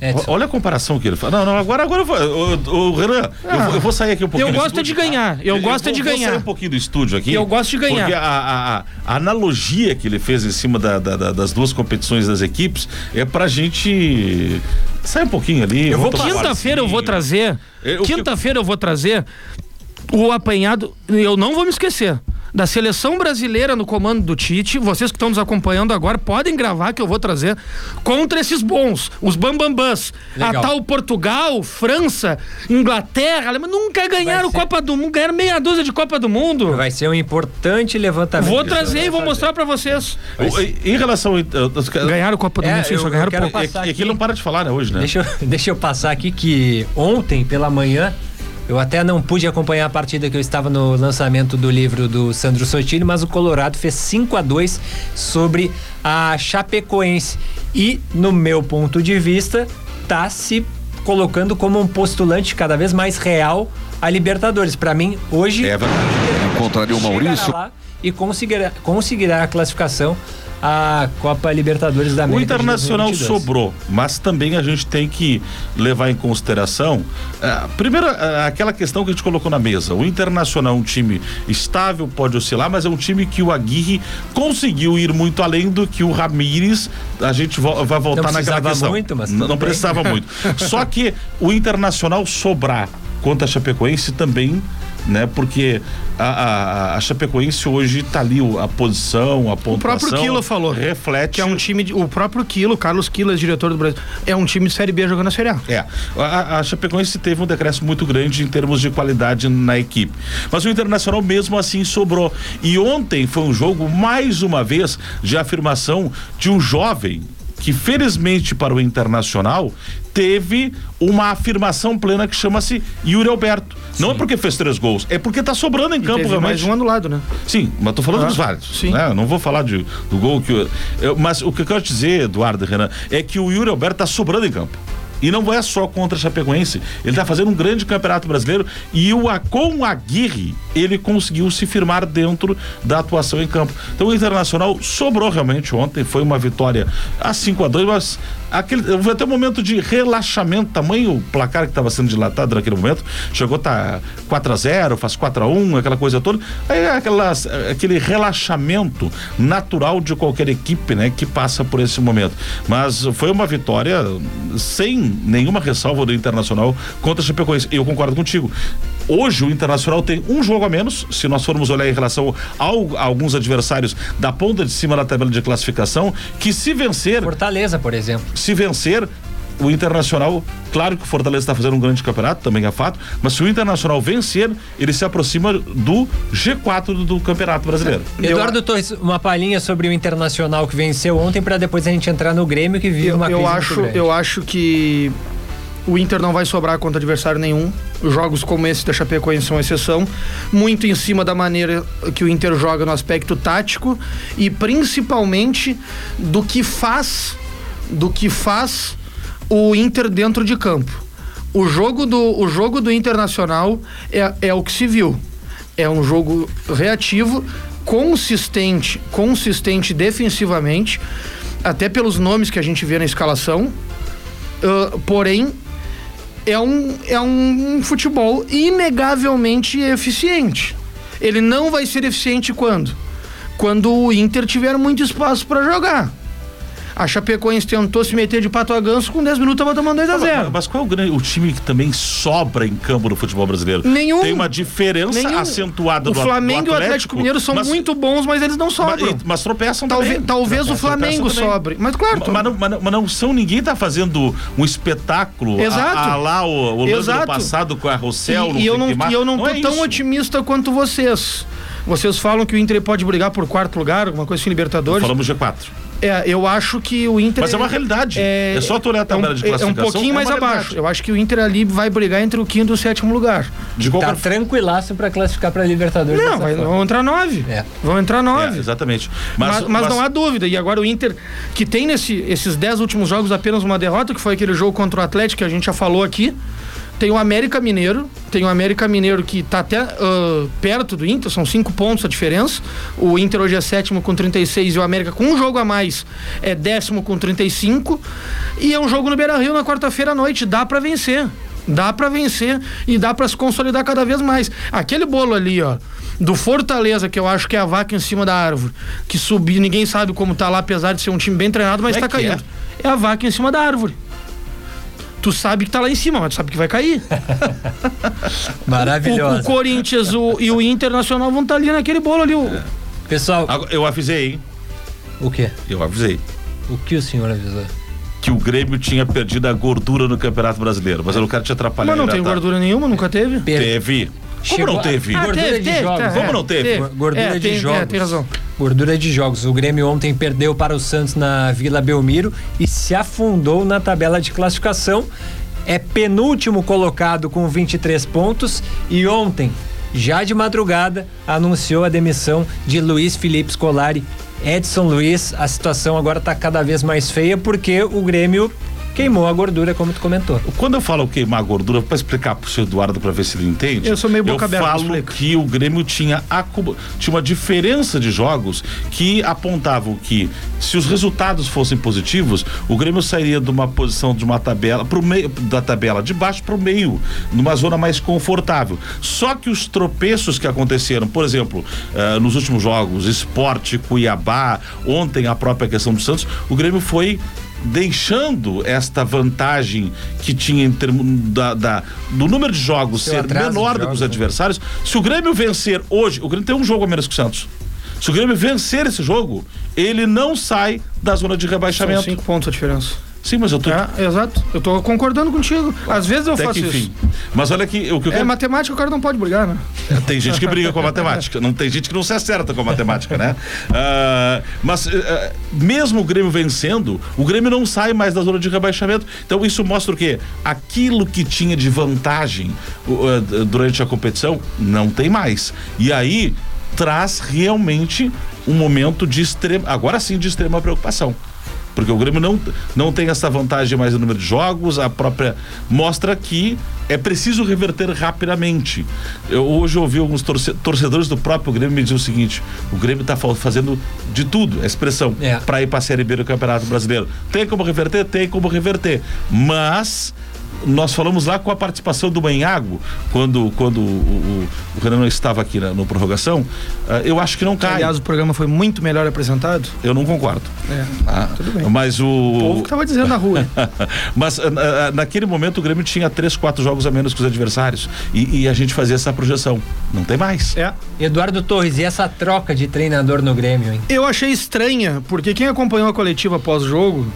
Edson, Olha a comparação que ele faz. Não, não, agora, agora eu vou. O, Renan, eu, vou, eu vou sair aqui um pouquinho. Eu gosto é estúdio, de ganhar, eu gosto é vou- de Vou ganhar. sair um pouquinho do estúdio aqui. Eu gosto de ganhar. Porque a, a- a- analogia que ele fez em cima da- da- da- das duas competições das equipes é pra gente sair um pouquinho ali. Eu vou Quinta-feira eu vou trazer. É, Quinta-feira eu vou trazer o apanhado. Eu não vou me esquecer. Da seleção brasileira no comando do Tite, vocês que estão nos acompanhando agora podem gravar que eu vou trazer contra esses bons, os bambambãs. A tal Portugal, França, Inglaterra, Alemanha, nunca ganharam ser- Copa do Mundo, ganharam meia dúzia de Copa do Mundo. vai ser um importante levantamento. Vou trazer e vou mostrar pra vocês. O- em- relação. a- Ganharam Copa do É, Mundo, sim, eu- só eu ganharam quero pouco. É, passar é que aqui. ele não para de falar, né, hoje, né? Deixa eu, deixa eu passar aqui que ontem pela manhã Eu até não pude acompanhar a partida que eu estava no lançamento do livro do Sandro Sotile, mas o Colorado fez 5 a 2 sobre a Chapecoense. E, no meu ponto de vista, tá se colocando como um postulante cada vez mais real a Libertadores. Para mim, hoje. É verdade. O Maurício. E conseguirá, conseguirá a classificação a Copa Libertadores da América. O Internacional sobrou, mas também a gente tem que levar em consideração, uh, primeiro, uh, aquela questão que a gente colocou na mesa. O Internacional é um time estável, pode oscilar, mas é um time que o Aguirre conseguiu ir muito além do que o Ramires. A gente vo vai voltar naquela questão. Muito, mas não, não precisava muito. Só que o Internacional sobrar contra a Chapecoense também né? Porque a, a, a Chapecoense hoje está ali a posição, a pontuação. O próprio Quilo falou. Reflete. Que é um time, de, o próprio Quilo, Carlos Quilo, diretor do Brasil, é um time de Série B jogando a Série A. É. A, a Chapecoense teve um decréscimo muito grande em termos de qualidade na equipe. Mas o Internacional mesmo assim sobrou. E ontem foi um jogo, mais uma vez, de afirmação de um jovem que felizmente para o Internacional teve uma afirmação plena que chama-se Yuri Alberto. Sim. Não é porque fez três gols, é porque tá sobrando em campo realmente. mais um anulado, né? Sim, mas tô falando ah, dos vários. Sim. Né? Não vou falar de, do gol que. Eu, eu, mas o que eu quero te dizer, Eduardo Renan, é que o Yuri Alberto tá sobrando em campo. E não é só contra a Chapecoense. Ele está fazendo um grande campeonato brasileiro e o, com Aguirre ele conseguiu se firmar dentro da atuação em campo. Então o Internacional sobrou realmente ontem, foi uma vitória a 5 a 2 mas aquele, houve até um momento de relaxamento, tamanho o placar que estava sendo dilatado naquele momento, chegou tá 4 a 0 faz 4 a 1 aquela coisa toda, aí aquelas, aquele relaxamento natural de qualquer equipe, né, que passa por esse momento. Mas foi uma vitória sem nenhuma ressalva do Internacional contra a Chapecoense. Eu concordo contigo. Hoje o Internacional tem um jogo a menos, se nós formos olhar em relação ao, a alguns adversários da ponta de cima da tabela de classificação, que se vencer. Fortaleza, por exemplo. Se vencer, o Internacional, claro que o Fortaleza está fazendo um grande campeonato, também é fato, mas se o Internacional vencer, ele se aproxima do G4 do, do Campeonato Brasileiro. Eduardo Torres, uma palhinha sobre o Internacional que venceu ontem para depois a gente entrar no Grêmio que vive eu, uma eu acho, eu acho que o Inter não vai sobrar contra adversário nenhum. Jogos como esse da Chapecoense são exceção. Muito em cima da maneira que o Inter joga no aspecto tático e principalmente do que faz do que faz o Inter dentro de campo. O jogo do, o jogo do Internacional é, é o que se viu. É um jogo reativo, consistente, consistente defensivamente, até pelos nomes que a gente vê na escalação. Uh, porém, é um, é um futebol inegavelmente eficiente. Ele não vai ser eficiente quando? Quando o Inter tiver muito espaço para jogar. A Chapecoense tentou se meter de pato a ganso, com 10 minutos tava tomando 2 a 0 mas, mas, qual é o, grande, o time que também sobra em campo no futebol brasileiro? Nenhum. Tem uma diferença nenhum. acentuada o do O Flamengo e o Atlético Mineiro são mas, muito bons, mas eles não sobram. Mas, mas tropeçam talvez, também. Talvez o Flamengo sobre. Mas claro. Mas, mas, não, mas, não são, ninguém tá fazendo um espetáculo Exato. A, a lá o, o Exato. passado com a Rossel. E, e eu não, e eu não, não tô é tão isso. otimista quanto vocês. Vocês falam que o Inter pode brigar por quarto lugar, alguma coisa assim, Libertadores. Falamos G4. É, eu acho que o Inter. Mas é uma realidade. É, é só tu olhar a tabela é um, de classificação. É um pouquinho é mais realidade. abaixo. Eu acho que o Inter ali vai brigar entre o quinto e o sétimo lugar. De qualquer... Tá tranquilaço para classificar para Libertadores. Não, vai, vão entrar nove. É. Vão entrar nove. É, exatamente. Mas, mas, mas, mas, não há dúvida. E agora o Inter, que tem nesse, esses dez últimos jogos apenas uma derrota, que foi aquele jogo contra o Atlético que a gente já falou aqui. Tem o América Mineiro, tem o América Mineiro que está até uh, perto do Inter, são cinco pontos a diferença. O Inter hoje é sétimo com 36 e o América com um jogo a mais é décimo com 35. E é um jogo no Beira Rio na quarta-feira à noite, dá para vencer. Dá para vencer e dá para se consolidar cada vez mais. Aquele bolo ali, ó, do Fortaleza, que eu acho que é a vaca em cima da árvore, que subiu, ninguém sabe como tá lá, apesar de ser um time bem treinado, mas é tá caindo. É? é a vaca em cima da árvore tu sabe que tá lá em cima, mas tu sabe que vai cair. Maravilhoso. O, o, Corinthians o, e o Internacional vão estar tá ali naquele bolo ali. O... Pessoal. Eu avisei, hein? O quê? Eu avisei. O que o senhor avisou? Que o Grêmio tinha perdido a gordura no Campeonato Brasileiro. Mas eu não quero te atrapalhar. Mas não tem gordura nenhuma, nunca teve? Teve. Como não teve? Ah, gordura teve, de teve, jogos. Tá, Como não teve? teve. Gordura é, de tem, jogos. É, tem razão. Gordura de jogos. O Grêmio ontem perdeu para o Santos na Vila Belmiro e se afundou na tabela de classificação é penúltimo colocado com 23 pontos e ontem, já de madrugada, anunciou a demissão de Luiz Felipe Scolari. Edson Luiz, a situação agora está cada vez mais feia porque o Grêmio queimou a gordura, como tu comentou. Quando eu falo queimar a gordura, para explicar pro seu Eduardo para ver se ele entende. Eu sou meio boca Eu aberta, falo explica. que o Grêmio tinha, tinha uma diferença de jogos que apontavam que se os resultados fossem positivos, o Grêmio sairia de uma posição de uma tabela pro meio da tabela de baixo para o meio, numa zona mais confortável. Só que os tropeços que aconteceram, por exemplo, eh, nos últimos jogos, Esporte, Cuiabá, ontem a própria questão do Santos, o Grêmio foi deixando esta vantagem que tinha em termos da, da- do número de jogos ser menor do que os né? adversários. Se o Grêmio vencer hoje, o Grêmio tem um jogo a menos que o Santos. Se o Grêmio vencer esse jogo, ele não sai da zona de São rebaixamento. cinco pontos a diferença. Sim, mas eu tô. É, exato. Eu tô concordando contigo. Às vezes eu Até faço que isso. enfim. Mas olha aqui, o que eu É quero- matemática, o cara não pode brigar, né? Tem gente que briga com a matemática, não tem gente que não se acerta com a matemática, né? Ah, mas eh, mesmo o Grêmio vencendo, o Grêmio não sai mais da zona de rebaixamento. Então isso mostra o quê? Aquilo que tinha de vantagem d- durante a competição não tem mais. E aí traz realmente um momento de extrema, agora sim de extrema preocupação. Porque o Grêmio não, não tem essa vantagem mais no número de jogos, a própria. Mostra que é preciso reverter rapidamente. Eu hoje ouvi alguns torce- torcedores do próprio Grêmio me dizer o seguinte: o Grêmio está fazendo de tudo, a expressão, É. para ir para a Série B do Campeonato Brasileiro. Tem como reverter? Tem como reverter. Mas. Nós falamos lá com a participação do Manhago, quando, quando o, o, o Renan não estava aqui na, no prorrogação. ah, eu acho que não cai. Aliás, o programa foi muito melhor apresentado. eu não concordo. É. Ah, tudo bem. Mas o. O povo que tava dizendo na rua. Mas ah, naquele momento o Grêmio tinha três, quatro jogos a menos que os adversários. E, e a gente fazia essa projeção. Não tem mais. É. Eduardo Torres, e essa troca de treinador no Grêmio, hein? Eu achei estranha, porque quem acompanhou a coletiva pós-jogo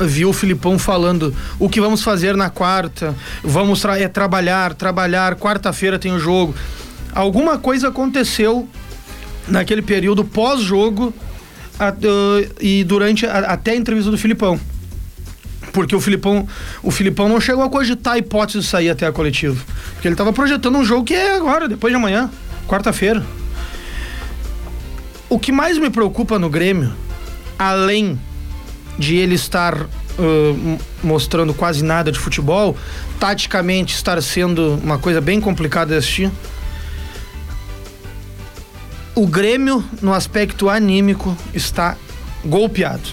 viu o Filipão falando o que vamos fazer na quarta, vamos tra é trabalhar, trabalhar, quarta-feira tem o jogo. Alguma coisa aconteceu naquele período pós-jogo ah, e durante a- até a entrevista do Filipão. Porque o Filipão, o Filipão não chegou a cogitar a hipótese de sair até a coletiva. Porque ele estava projetando um jogo que é agora, depois de amanhã, quarta-feira. O que mais me preocupa no Grêmio, além de ele estar m- mostrando quase nada de futebol, taticamente estar sendo uma coisa bem complicada de assistir. O Grêmio, no aspecto anímico, está golpeado.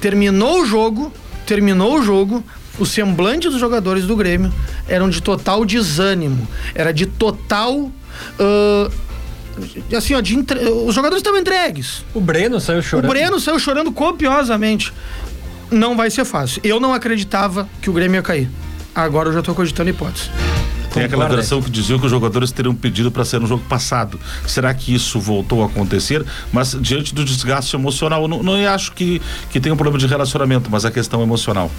Terminou o jogo, terminou o jogo, o semblante dos jogadores do Grêmio eram de total desânimo, era de total. ah, assim, ó, de entre- os jogadores estavam entregues. O Breno saiu chorando. O Breno saiu chorando copiosamente. Não vai ser fácil. Eu não acreditava que o Grêmio ia cair. Agora eu já tô cogitando hipótese. Tem aquela versão que dizia que os jogadores teriam pedido para ser no jogo passado. Será que isso voltou a acontecer? Mas diante do desgaste emocional, eu não, não acho que, que tem um problema de relacionamento, mas a questão emocional.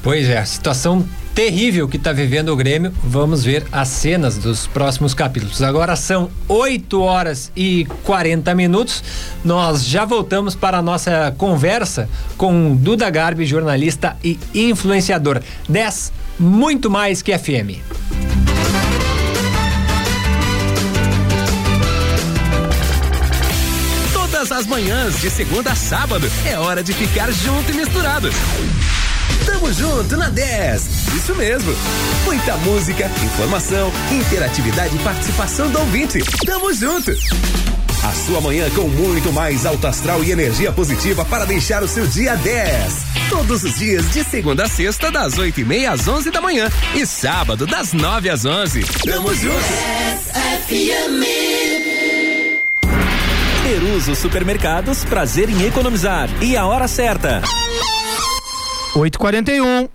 Pois é, a situação terrível que está vivendo o Grêmio. Vamos ver as cenas dos próximos capítulos. Agora são 8 horas e 40 minutos. Nós já voltamos para a nossa conversa com Duda Garbi, jornalista e influenciador. 10, muito mais que FM. Todas as manhãs, de segunda a sábado, é hora de ficar junto e misturado. Tamo junto na 10. Isso mesmo. Muita música, informação, interatividade e participação do ouvinte. Tamo junto. A sua manhã com muito mais alto astral e energia positiva para deixar o seu dia 10. Todos os dias, de segunda a sexta, das 8 e meia às 11 da manhã. E sábado, das 9 às 11. Tamo junto. Peruso Supermercados, prazer em economizar. E a hora certa. 8h41.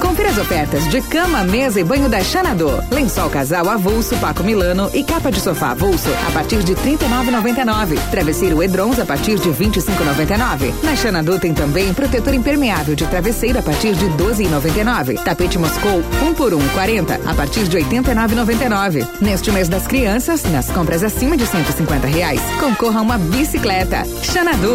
Confira as ofertas de cama, mesa e banho da Xanadu. Lençol casal avulso, Paco Milano e capa de sofá avulso a partir de R$ 39,99. Travesseiro Edrons a partir de R$ 25,99. Na Xanadu tem também protetor impermeável de travesseiro a partir de R$ 12,99. Tapete Moscou 1 por 1,40 a partir de R$ 89,99. Neste mês das crianças, nas compras acima de 150 reais, concorra a uma bicicleta. Xanadu.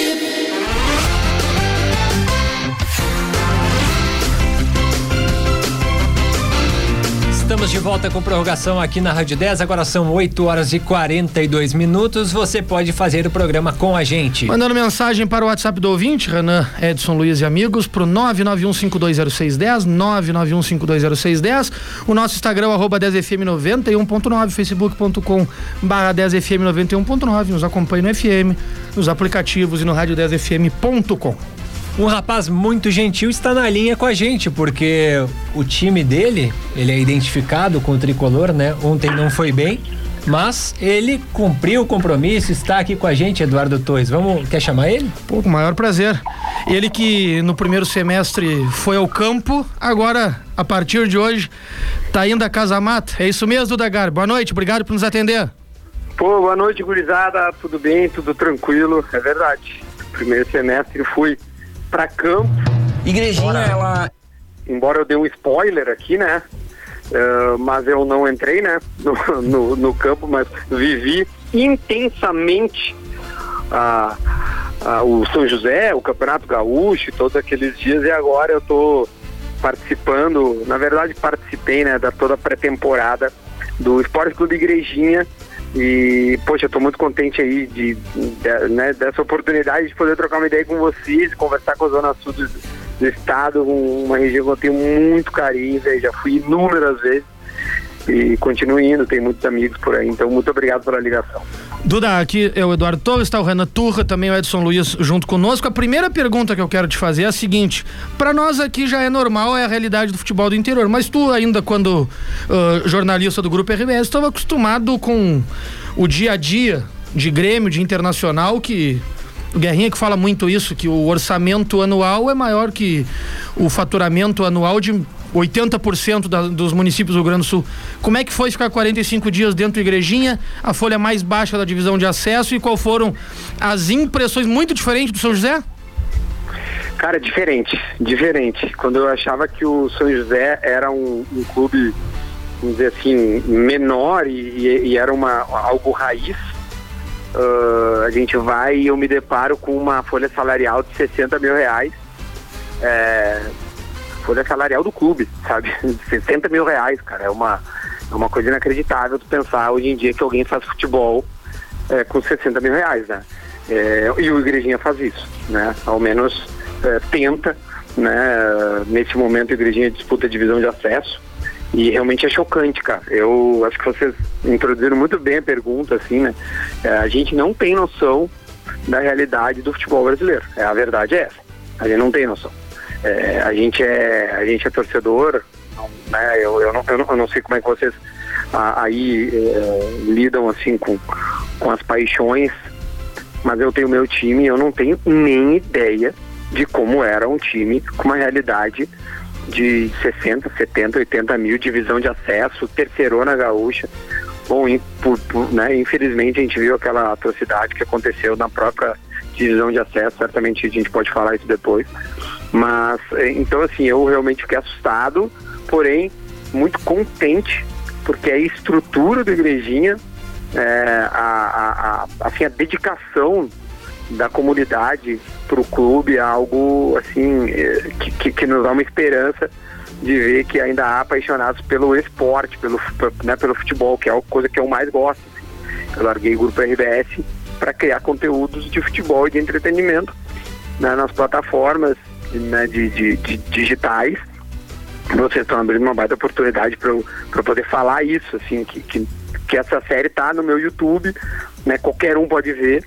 Estamos de volta com prorrogação aqui na Rádio 10. Agora são 8 horas e 42 minutos. Você pode fazer o programa com a gente. Mandando mensagem para o WhatsApp do ouvinte, Renan Edson Luiz e amigos, pro 991520610, 991520610. O nosso Instagram, arroba 10fm91.9, facebook.com barra 10fm91.9. Nos acompanhe no FM, nos aplicativos e no rádio 10fm.com. Um rapaz muito gentil está na linha com a gente, porque o time dele, ele é identificado com o tricolor, né? Ontem não foi bem, mas ele cumpriu o compromisso, está aqui com a gente, Eduardo Torres. Vamos, quer chamar ele? Pô, com o maior prazer. Ele que no primeiro semestre foi ao campo, agora, a partir de hoje, tá indo a casa mata. É isso mesmo, Dagar. Boa noite, obrigado por nos atender. Pô, boa noite, gurizada. Tudo bem, tudo tranquilo. É verdade. Primeiro semestre fui para campo. Igrejinha, embora, ela. Embora eu dê um spoiler aqui, né? Uh, mas eu não entrei, né? No, no, no campo, mas vivi intensamente uh, uh, o São José, o Campeonato Gaúcho, todos aqueles dias, e agora eu tô participando, na verdade participei, né, da toda a pré-temporada do Esporte Clube Igrejinha, e, poxa, tô muito contente aí de, de né, dessa oportunidade de poder trocar uma ideia com vocês, conversar com a Zona Sul do, do estado, uma região que eu tenho muito carinho, véio, já fui inúmeras vezes e continuo indo, tenho muitos amigos por aí, então muito obrigado pela ligação. Duda, aqui é o Eduardo Torres, está o Renan Turra, também o Edson Luiz junto conosco. A primeira pergunta que eu quero te fazer é a seguinte: para nós aqui já é normal, é a realidade do futebol do interior, mas tu ainda quando uh, jornalista do Grupo RBS estava acostumado com o dia a dia de Grêmio, de Internacional, que o Guerrinha que fala muito isso, que o orçamento anual é maior que o faturamento anual de 80% da, dos municípios do Rio Grande do Sul. Como é que foi ficar 45 dias dentro da igrejinha, a folha mais baixa da divisão de acesso e qual foram as impressões muito diferentes do São José? Cara, diferente, diferente. Quando eu achava que o São José era um, um clube, vamos dizer assim, menor e, e era uma, algo raiz, uh, a gente vai e eu me deparo com uma folha salarial de 60 mil reais. É, folha salarial do clube, sabe? 60 mil reais, cara. É uma, é uma coisa inacreditável tu pensar hoje em dia que alguém faz futebol é, com 60 mil reais, né? É, e o Igrejinha faz isso, né? Ao menos é, tenta, né? Nesse momento a Igrejinha disputa a divisão de acesso e realmente é chocante, cara. Eu acho que vocês introduziram muito bem a pergunta, assim, né? É, a gente não tem noção da realidade do futebol brasileiro. É, a verdade é essa. A gente não tem noção. É, a gente é a gente é torcedor, né? Eu, eu, não, eu, não, eu não sei como é que vocês aí é, lidam assim com, com as paixões, mas eu tenho meu time e eu não tenho nem ideia de como era um time com uma realidade de 60, 70, 80 mil, divisão de acesso, terceirona gaúcha. Bom, por, por, né, infelizmente a gente viu aquela atrocidade que aconteceu na própria divisão de acesso, certamente a gente pode falar isso depois. Mas, é, então assim, eu realmente fiquei assustado, porém muito contente, porque a estrutura do Igrejinha, é, a, a, a, assim, a dedicação da comunidade para o clube é algo assim é, que, que, nos dá uma esperança de ver que ainda há apaixonados pelo esporte, pelo, né, pelo futebol, que é a coisa que eu mais gosto. Eu larguei o grupo RBS para criar conteúdos de futebol e de entretenimento né, nas plataformas né, de, de, de digitais, vocês estão abrindo uma baita oportunidade para eu, eu poder falar isso, assim, que, que, que essa série tá no meu YouTube, né, qualquer um pode ver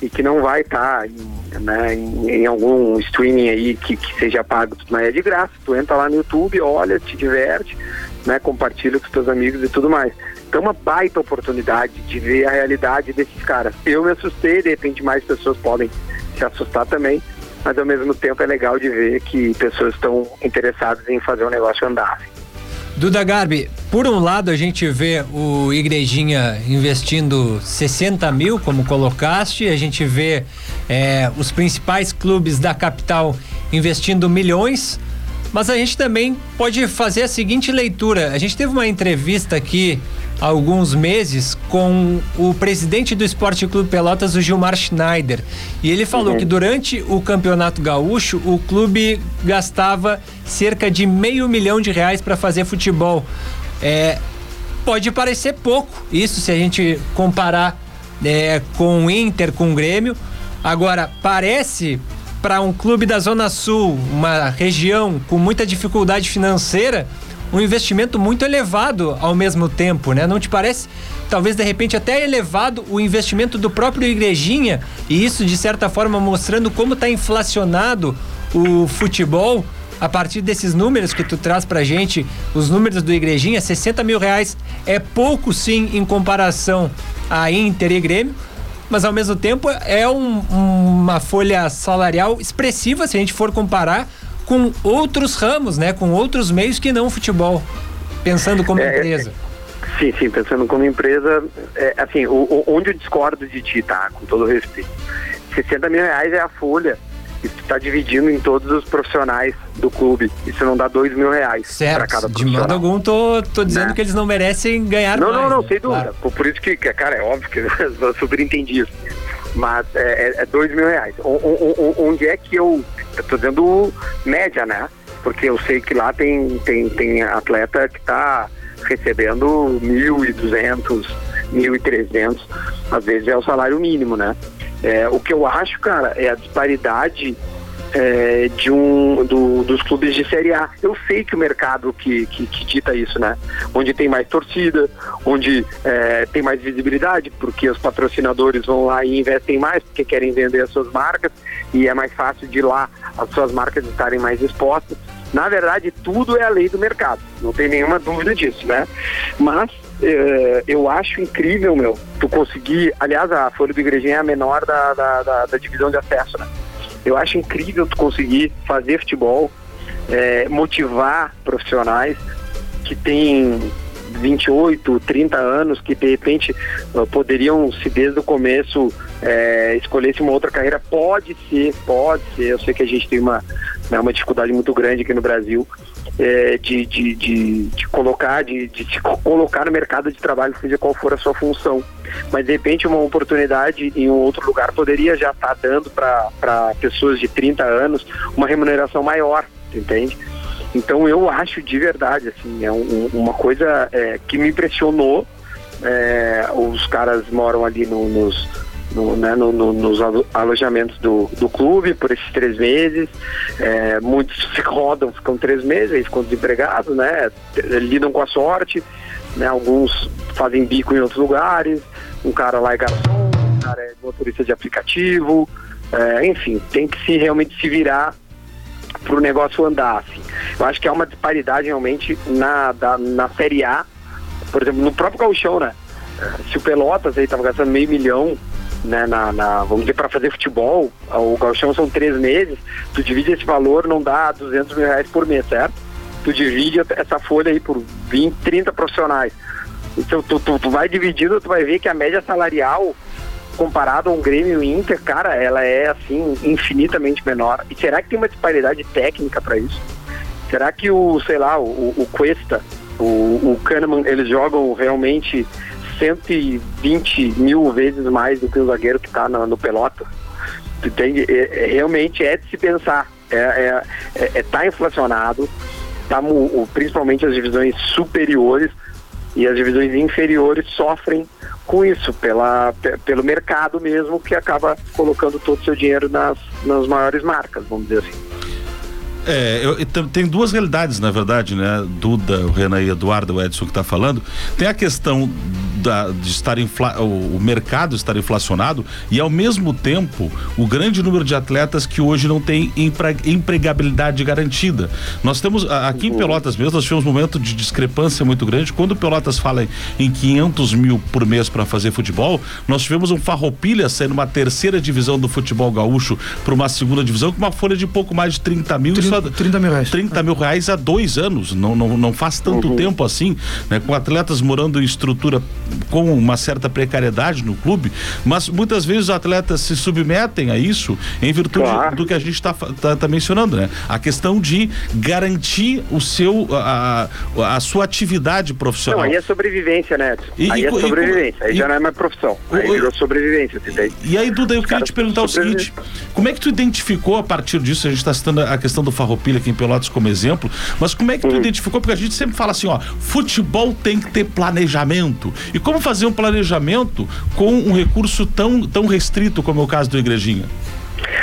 e que não vai estar tá em, né, em, em, algum streaming aí que, que seja pago, mas é de graça. Tu entra lá no YouTube, olha, te diverte, né, compartilha com os teus amigos e tudo mais. Então uma baita oportunidade de ver a realidade desses caras. Eu me assustei, de repente mais pessoas podem se assustar também, mas ao mesmo tempo é legal de ver que pessoas estão interessadas em fazer o negócio andar. Duda Garbi, por um lado, a gente vê o Igrejinha investindo 60 mil, como colocaste, a gente vê é, os principais clubes da capital investindo milhões, mas a gente também pode fazer a seguinte leitura. A gente teve uma entrevista aqui alguns meses com o presidente do Esporte Clube Pelotas, o Gilmar Schneider. E ele falou Uhum. que durante o Campeonato Gaúcho, o clube gastava cerca de meio milhão de reais para fazer futebol. É, pode parecer pouco, isso se a gente comparar é, com o Inter, com o Grêmio. Agora, parece para um clube da Zona Sul, uma região com muita dificuldade financeira, um investimento muito elevado ao mesmo tempo, né? Não te parece? Talvez de repente até elevado o investimento do próprio Igrejinha e isso de certa forma mostrando como está inflacionado o futebol a partir desses números que tu traz pra gente, os números do Igrejinha, 60 mil reais é pouco sim em comparação a Inter e Grêmio, mas ao mesmo tempo é um- uma folha salarial expressiva se a gente for comparar com outros ramos, né? Com outros meios que não o futebol. Pensando como É, empresa. Sim, sim, pensando como empresa, é, assim, o, o- onde eu discordo de ti, tá? Com todo respeito. 60 mil reais é a folha. E tu tá dividindo em todos os profissionais do clube. Isso não dá 2 mil reais para cada Certo, de modo profissional. algum tô, tô dizendo Né? que eles não merecem ganhar Não, mais. não, não, né? sem dúvida. Claro. Por, isso que, que, cara, é óbvio que eu super entendi isso. Mas é, é, é dois mil reais. O- o- o- onde é que eu. Tô dizendo média, né? Porque eu sei que lá tem, tem, tem atleta que tá recebendo mil e duzentos, mil e trezentos. Às vezes é o salário mínimo, né? É, o que eu acho, cara, é a disparidade é, de um do- dos clubes de Série A. Eu sei que o mercado que, que, que dita isso, né? Onde tem mais torcida, onde é, tem mais visibilidade, porque os patrocinadores vão lá e investem mais, porque querem vender as suas marcas, e é mais fácil de lá as suas marcas estarem mais expostas. Na verdade, tudo é a lei do mercado, não tem nenhuma dúvida disso, né? Mas é, eu acho incrível, meu, tu conseguir. Aliás, a Folha do Igrejinha é a menor da, da, da- da divisão de acesso, né? Eu acho incrível tu conseguir fazer futebol, é, motivar profissionais que têm 28, 30 anos, que de repente eh, poderiam, se desde o começo é, escolhesse uma outra carreira, pode ser, pode ser. Eu sei que a gente tem uma, né, uma dificuldade muito grande aqui no Brasil é, de, de, de, de colocar, de, de se co- colocar no mercado de trabalho, seja qual for a sua função. Mas de repente uma oportunidade em um outro lugar poderia já estar dando para pessoas de 30 anos uma remuneração maior, entende? Então eu acho de verdade, assim, é um- uma coisa é, que me impressionou. É, os caras moram ali no- nos, no, né, no- no- nos alo- alojamentos do, do clube por esses três meses. É, muitos se rodam, ficam três meses, aí ficam desempregados, né? Lidam com a sorte, né? Alguns fazem bico em outros lugares, um cara lá é garçom, um cara é motorista de aplicativo, é, enfim, tem que se realmente se virar para o negócio andar. Assim. Eu acho que há uma disparidade realmente na, da, na Série A, por exemplo, no próprio Gauchão, né? Se o Pelotas aí estava gastando meio milhão, né, na, na- vamos dizer, para fazer futebol, o Gauchão são três meses, tu divide esse valor, não dá 200 mil reais por mês, certo? Tu divide essa folha aí por 20, 30 profissionais. Então tu, tu, tu vai dividindo, tu vai ver que a média salarial comparado a um Grêmio e Inter, cara, ela é assim infinitamente menor. E será que tem uma disparidade técnica para isso? Será que o, sei lá, o, o Cuesta, o, o Kahneman, eles jogam realmente 120 mil vezes mais do que o zagueiro que está no, no pelota? Entende? É- é- realmente é de se pensar. É, é, é- é- tá inflacionado, tá, principalmente as divisões superiores e as divisões inferiores sofrem com isso, pela, pe- pelo mercado mesmo, que acaba colocando todo o seu dinheiro nas, nas maiores marcas, vamos dizer assim. É, eu- tem- duas realidades, na verdade, né? Duda, o Renan e Eduardo, o Edson que está falando. Tem a questão da- de estar infla, o, o mercado estar inflacionado e ao mesmo tempo o grande número de atletas que hoje não tem empre- empregabilidade garantida. Nós temos aqui em Pelotas mesmo, nós tivemos um momento de discrepância muito grande. Quando o Pelotas fala em, em 500 mil por mês para fazer futebol, nós tivemos um farroupilha saindo uma terceira divisão do futebol gaúcho para uma segunda divisão com uma folha de pouco mais de 30 mil. Isso isso há 30 mil reais. 30 mil reais há dois anos. Não, não, não faz tanto Uhum. tempo assim, né? Com atletas morando em estrutura com uma certa precariedade no clube, mas muitas vezes os atletas se submetem a isso em virtude Claro. do que a gente está tá, tá mencionando, né? A questão de garantir o seu a, a, sua atividade profissional. Não, aí é sobrevivência, né? E- aí e é e co- sobrevivência. Aí e- já não é mais profissão. Aí O- virou sobrevivência? E aí, Duda, eu queria te perguntar o seguinte: como é que tu identificou a partir disso? A gente está citando a questão do Farroupilha aqui em Pelotas como exemplo, mas como é que tu identificou? Porque a gente sempre fala assim: ó, futebol tem que ter planejamento. E como fazer um planejamento com um recurso tão, tão restrito como é o caso do Igrejinha?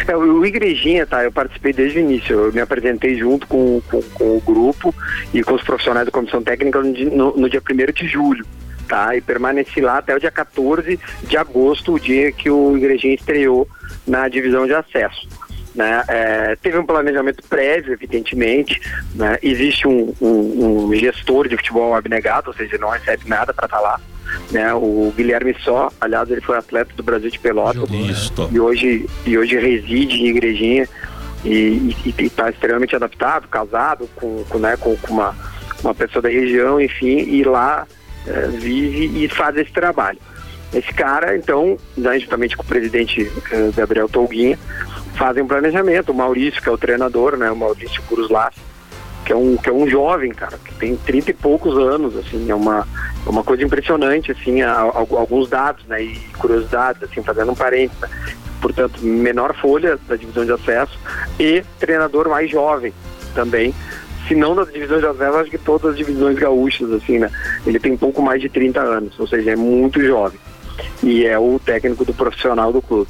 É, o Igrejinha, tá? Eu participei desde o início. Eu me apresentei junto com, com, com o grupo e com os profissionais da comissão técnica no- no dia 1 de julho. Tá? E permaneci lá até o dia 14 de agosto, o dia que o Igrejinha estreou na divisão de acesso. Né? É, teve um planejamento prévio, evidentemente. Né? Existe um, um- um gestor de futebol abnegado, ou seja, não recebe nada para estar lá. Né? O Guilherme Só, aliás, ele foi atleta do Brasil de Pelotas e hoje, e hoje reside em Igrejinha e está extremamente adaptado, casado com, com, né, com, com uma, uma pessoa da região, enfim, e lá eh, vive e faz esse trabalho. Esse cara, então, né, juntamente com o presidente eh, Gabriel Tolguinha, fazem um planejamento. O Maurício, que é o treinador, né, o Maurício Curuslas, que é um que é um jovem, cara, que tem 30 e poucos anos, assim, é uma é uma coisa impressionante, assim, a- a- alguns dados, né, e curiosidades, assim, fazendo um parênteses, portanto, menor folha da divisão de acesso e treinador mais jovem também, se não das divisões de acesso, acho que todas as divisões gaúchas, assim, né, ele tem pouco mais de 30 anos, ou seja, é muito jovem e é o técnico do profissional do clube.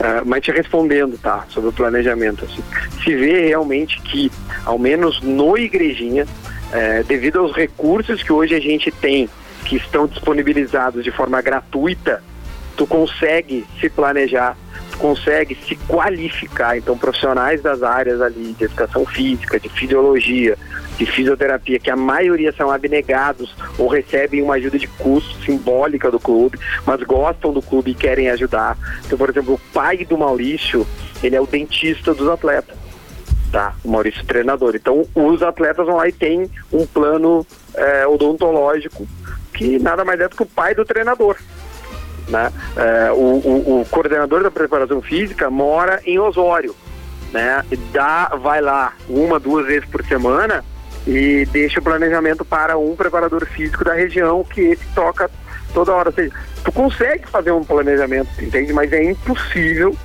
Ah, mas te respondendo, tá, sobre o planejamento, assim, se vê realmente que, ao menos no Igrejinha, eh, devido aos recursos que hoje a gente tem, que estão disponibilizados de forma gratuita, tu consegue se planejar, tu consegue se qualificar. Então, profissionais das áreas ali de educação física, de fisiologia, de fisioterapia, que a maioria são abnegados ou recebem uma ajuda de custo simbólica do clube, mas gostam do clube e querem ajudar. Então, por exemplo, o pai do Maurício, ele é o dentista dos atletas. Tá, o Maurício é treinador. Então, os atletas vão lá e tem um plano eh, odontológico que nada mais é do que o pai do treinador. Né? É, o, o- o coordenador da preparação física mora em Osório, né? Dá, vai lá uma, duas vezes por semana e deixa o planejamento para um preparador físico da região que esse toca toda hora. Ou seja, tu consegue fazer um planejamento, entende? Mas é impossível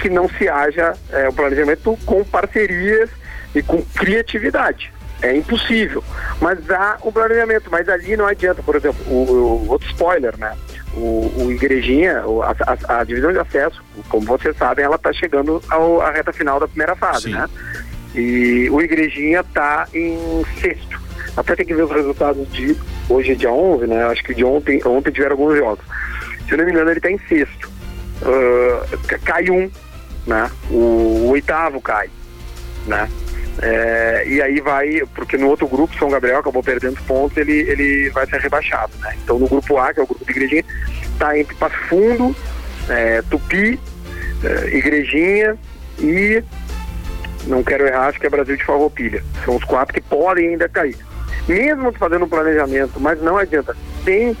que não se haja é, um planejamento com parcerias e com criatividade. É impossível. Mas há um planejamento, mas ali não adianta, por exemplo, o, o- outro spoiler, né? O, o Igrejinha, o- a, a- a divisão de acesso, como vocês sabem, ela está chegando à reta final da primeira fase, né? E o Igrejinha está em sexto. Até tem que ver os resultados de hoje dia 11, né? Acho que de ontem, ontem tiveram alguns jogos. Se não me engano, ele está em sexto. Ca- cai um, né? O, o oitavo cai, né? É, e aí vai, porque no outro grupo, São Gabriel acabou perdendo pontos, ele, ele vai ser rebaixado, né? Então no grupo A, que é o grupo de Igrejinha, tá entre Passo Fundo, é, Tupi, é, Igrejinha e não quero errar, acho que é Brasil de Farroupilha. São os quatro que podem ainda cair. Mesmo fazendo um planejamento, mas não adianta, tem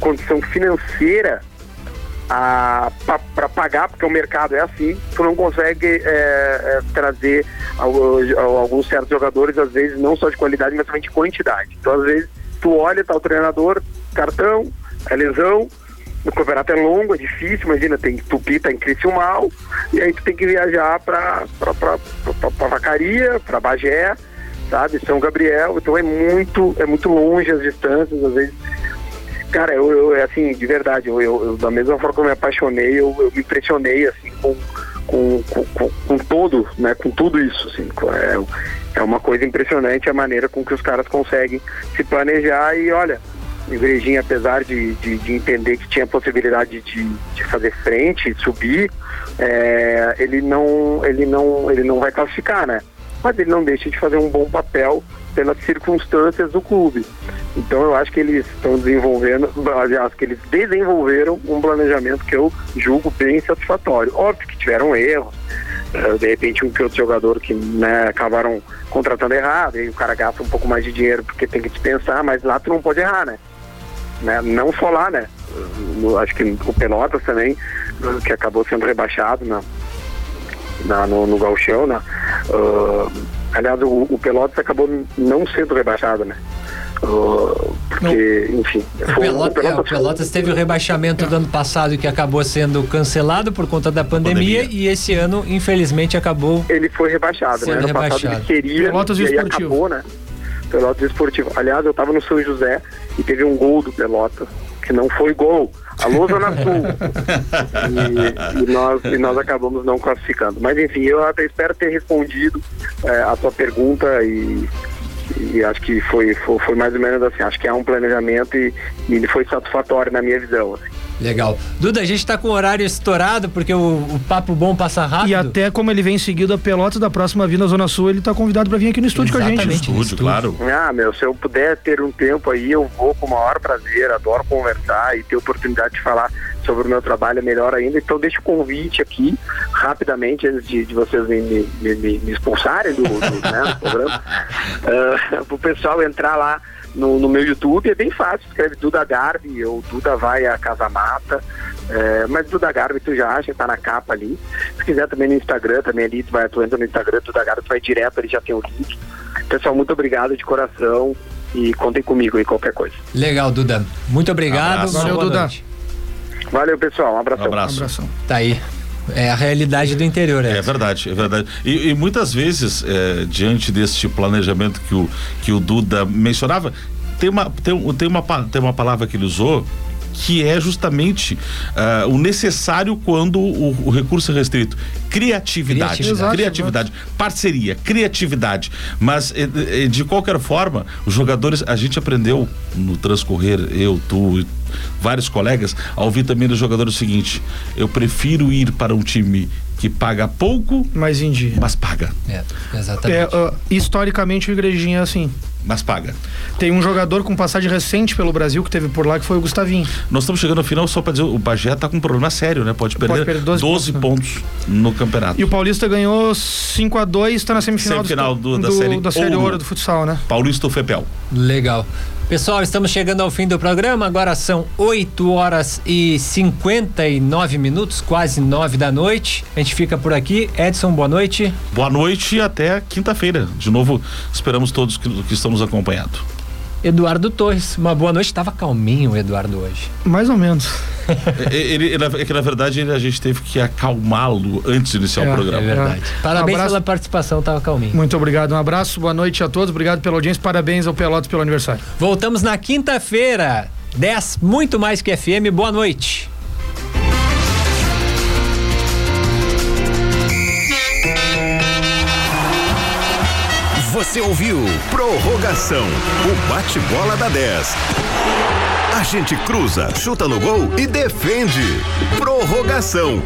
condição financeira para pagar, porque o mercado é assim, tu não consegue é, é, trazer al- al- alguns certos jogadores, às vezes não só de qualidade, mas também de quantidade. Então, às vezes, tu olha, tá o treinador, cartão, é lesão, o campeonato é longo, é difícil, imagina, tem Tupi, tá em Criciúmal, e aí tu tem que viajar para para Vacaria, para Bagé, sabe, São Gabriel, então é muito, é muito longe as distâncias, às vezes. Cara, eu, eu assim, de verdade, eu, eu- eu, da mesma forma que eu me apaixonei, eu, eu me impressionei, assim, com, com, com, com, com todo, né, com tudo isso, assim, é, é uma coisa impressionante a maneira com que os caras conseguem se planejar e, olha, o Igrejinha, apesar de, de, de entender que tinha possibilidade de, de fazer frente, subir, é, ele não, ele não, ele não vai classificar, né? Mas ele não deixa de fazer um bom papel pelas circunstâncias do clube. Então eu acho que eles estão desenvolvendo, aliás, que eles desenvolveram um planejamento que eu julgo bem satisfatório. Óbvio que tiveram erros, eh, de repente um que outro jogador que né, acabaram contratando errado, e o cara gasta um pouco mais de dinheiro porque tem que dispensar, mas lá tu não pode errar, né? Né? Não só lá, né? No- acho que o Pelotas também, que acabou sendo rebaixado na, na- no, no Gauchão, né? Ah, aliás, o, o Pelotas acabou não sendo rebaixado, né? Ah, porque, enfim, O, foi- Pelota- é, o Pelotas teve o rebaixamento do ano passado que acabou sendo cancelado por conta da pandemia, e esse ano, infelizmente, acabou. ele foi rebaixado, né? Ano passado rebaixado. ele queria Pelotas e Esportivo. acabou, né? Pelotas Esportivo. Aliás, eu tava no São José e teve um gol do Pelotas, que não foi gol. Alô, Zona Sul. e, e nós, e nós acabamos não classificando. Mas enfim, eu até espero ter respondido eh, a tua pergunta e, e acho que foi, foi, foi mais ou menos assim. Acho que é um planejamento e, e ele foi satisfatório na minha visão. assim. Legal. Duda, a gente tá com o horário estourado porque o, o papo bom passa rápido. E até como ele vem seguido a Pelotas da próxima vinda Zona Sul, ele tá convidado pra vir aqui no estúdio com a gente. Exatamente, no Estúdio, claro. Ah, meu, se eu puder ter um tempo aí, eu vou com o maior prazer, adoro conversar e ter oportunidade de falar sobre o meu trabalho é melhor ainda. Então deixa o convite aqui, rapidamente, antes de, de vocês me, me- me- me- me expulsarem do, do, né, do programa, uh, pro pessoal entrar lá no, no meu YouTube, é bem fácil, escreve Duda Garbi ou Duda vai a Casa Mata. É, mas Duda Garbi tu já acha, tá na capa ali. Se quiser também no Instagram, também ali, tu vai tu entra no Instagram, Duda Garbi, tu vai direto, ele já tem o link. Pessoal, muito obrigado de coração e contem comigo aí qualquer coisa. Legal, Duda. Muito obrigado. Abraço. Valeu, Duda. noite. Valeu, pessoal. Um abração. Um abraço. Abração. Tá aí. É a realidade do interior, É é. verdade, é verdade. E, e muitas vezes, é, diante deste planejamento que o, que o Duda mencionava, tem uma, tem, tem, uma, tem uma palavra que ele usou que é justamente ah, o necessário quando o, o recurso é restrito. Criatividade. Criatividade. Criatividade. Parceria, criatividade. Mas, de qualquer forma, os jogadores, a gente aprendeu no transcorrer, eu, tu e vários colegas, a ouvir também dos jogadores o seguinte: eu prefiro ir para um time que paga pouco, Mas em dia. mas paga. É, exatamente. É, ah, historicamente o Igrejinha é assim. Mas paga. Tem um jogador com passagem recente pelo Brasil que teve por lá, que foi o Gustavinho. Nós estamos chegando ao final, só para dizer, o Bagé tá com um problema sério, né? Pode perder, perder 12, 12 pontos, no campeonato. E o Paulista ganhou 5 a 2 tá na semifinal, Semifinal do- da do- série da série Ouro. ouro do futsal, né? Paulista ou Fepel. Legal. Pessoal, estamos chegando ao fim do programa. Agora são 8 horas e 59 minutos, quase 9 da noite. A gente fica por aqui. Edson, boa noite. Boa noite e até quinta-feira. De novo, esperamos todos que, que estão nos acompanhando. Eduardo Torres, uma boa noite. Tava calminho o Eduardo hoje. Mais ou menos. É, ele, ele- é que na verdade ele- a gente teve que acalmá-lo antes de iniciar É, o É programa. verdade. Parabéns Um pela participação, tava calminho. Muito obrigado, um abraço, boa noite a todos, obrigado pela audiência, parabéns ao Pelotas pelo aniversário. Voltamos na quinta-feira, 10, muito mais que FM. Boa noite. Você ouviu Prorrogação, o bate-bola da 10. A gente cruza, chuta no gol e defende. Prorrogação.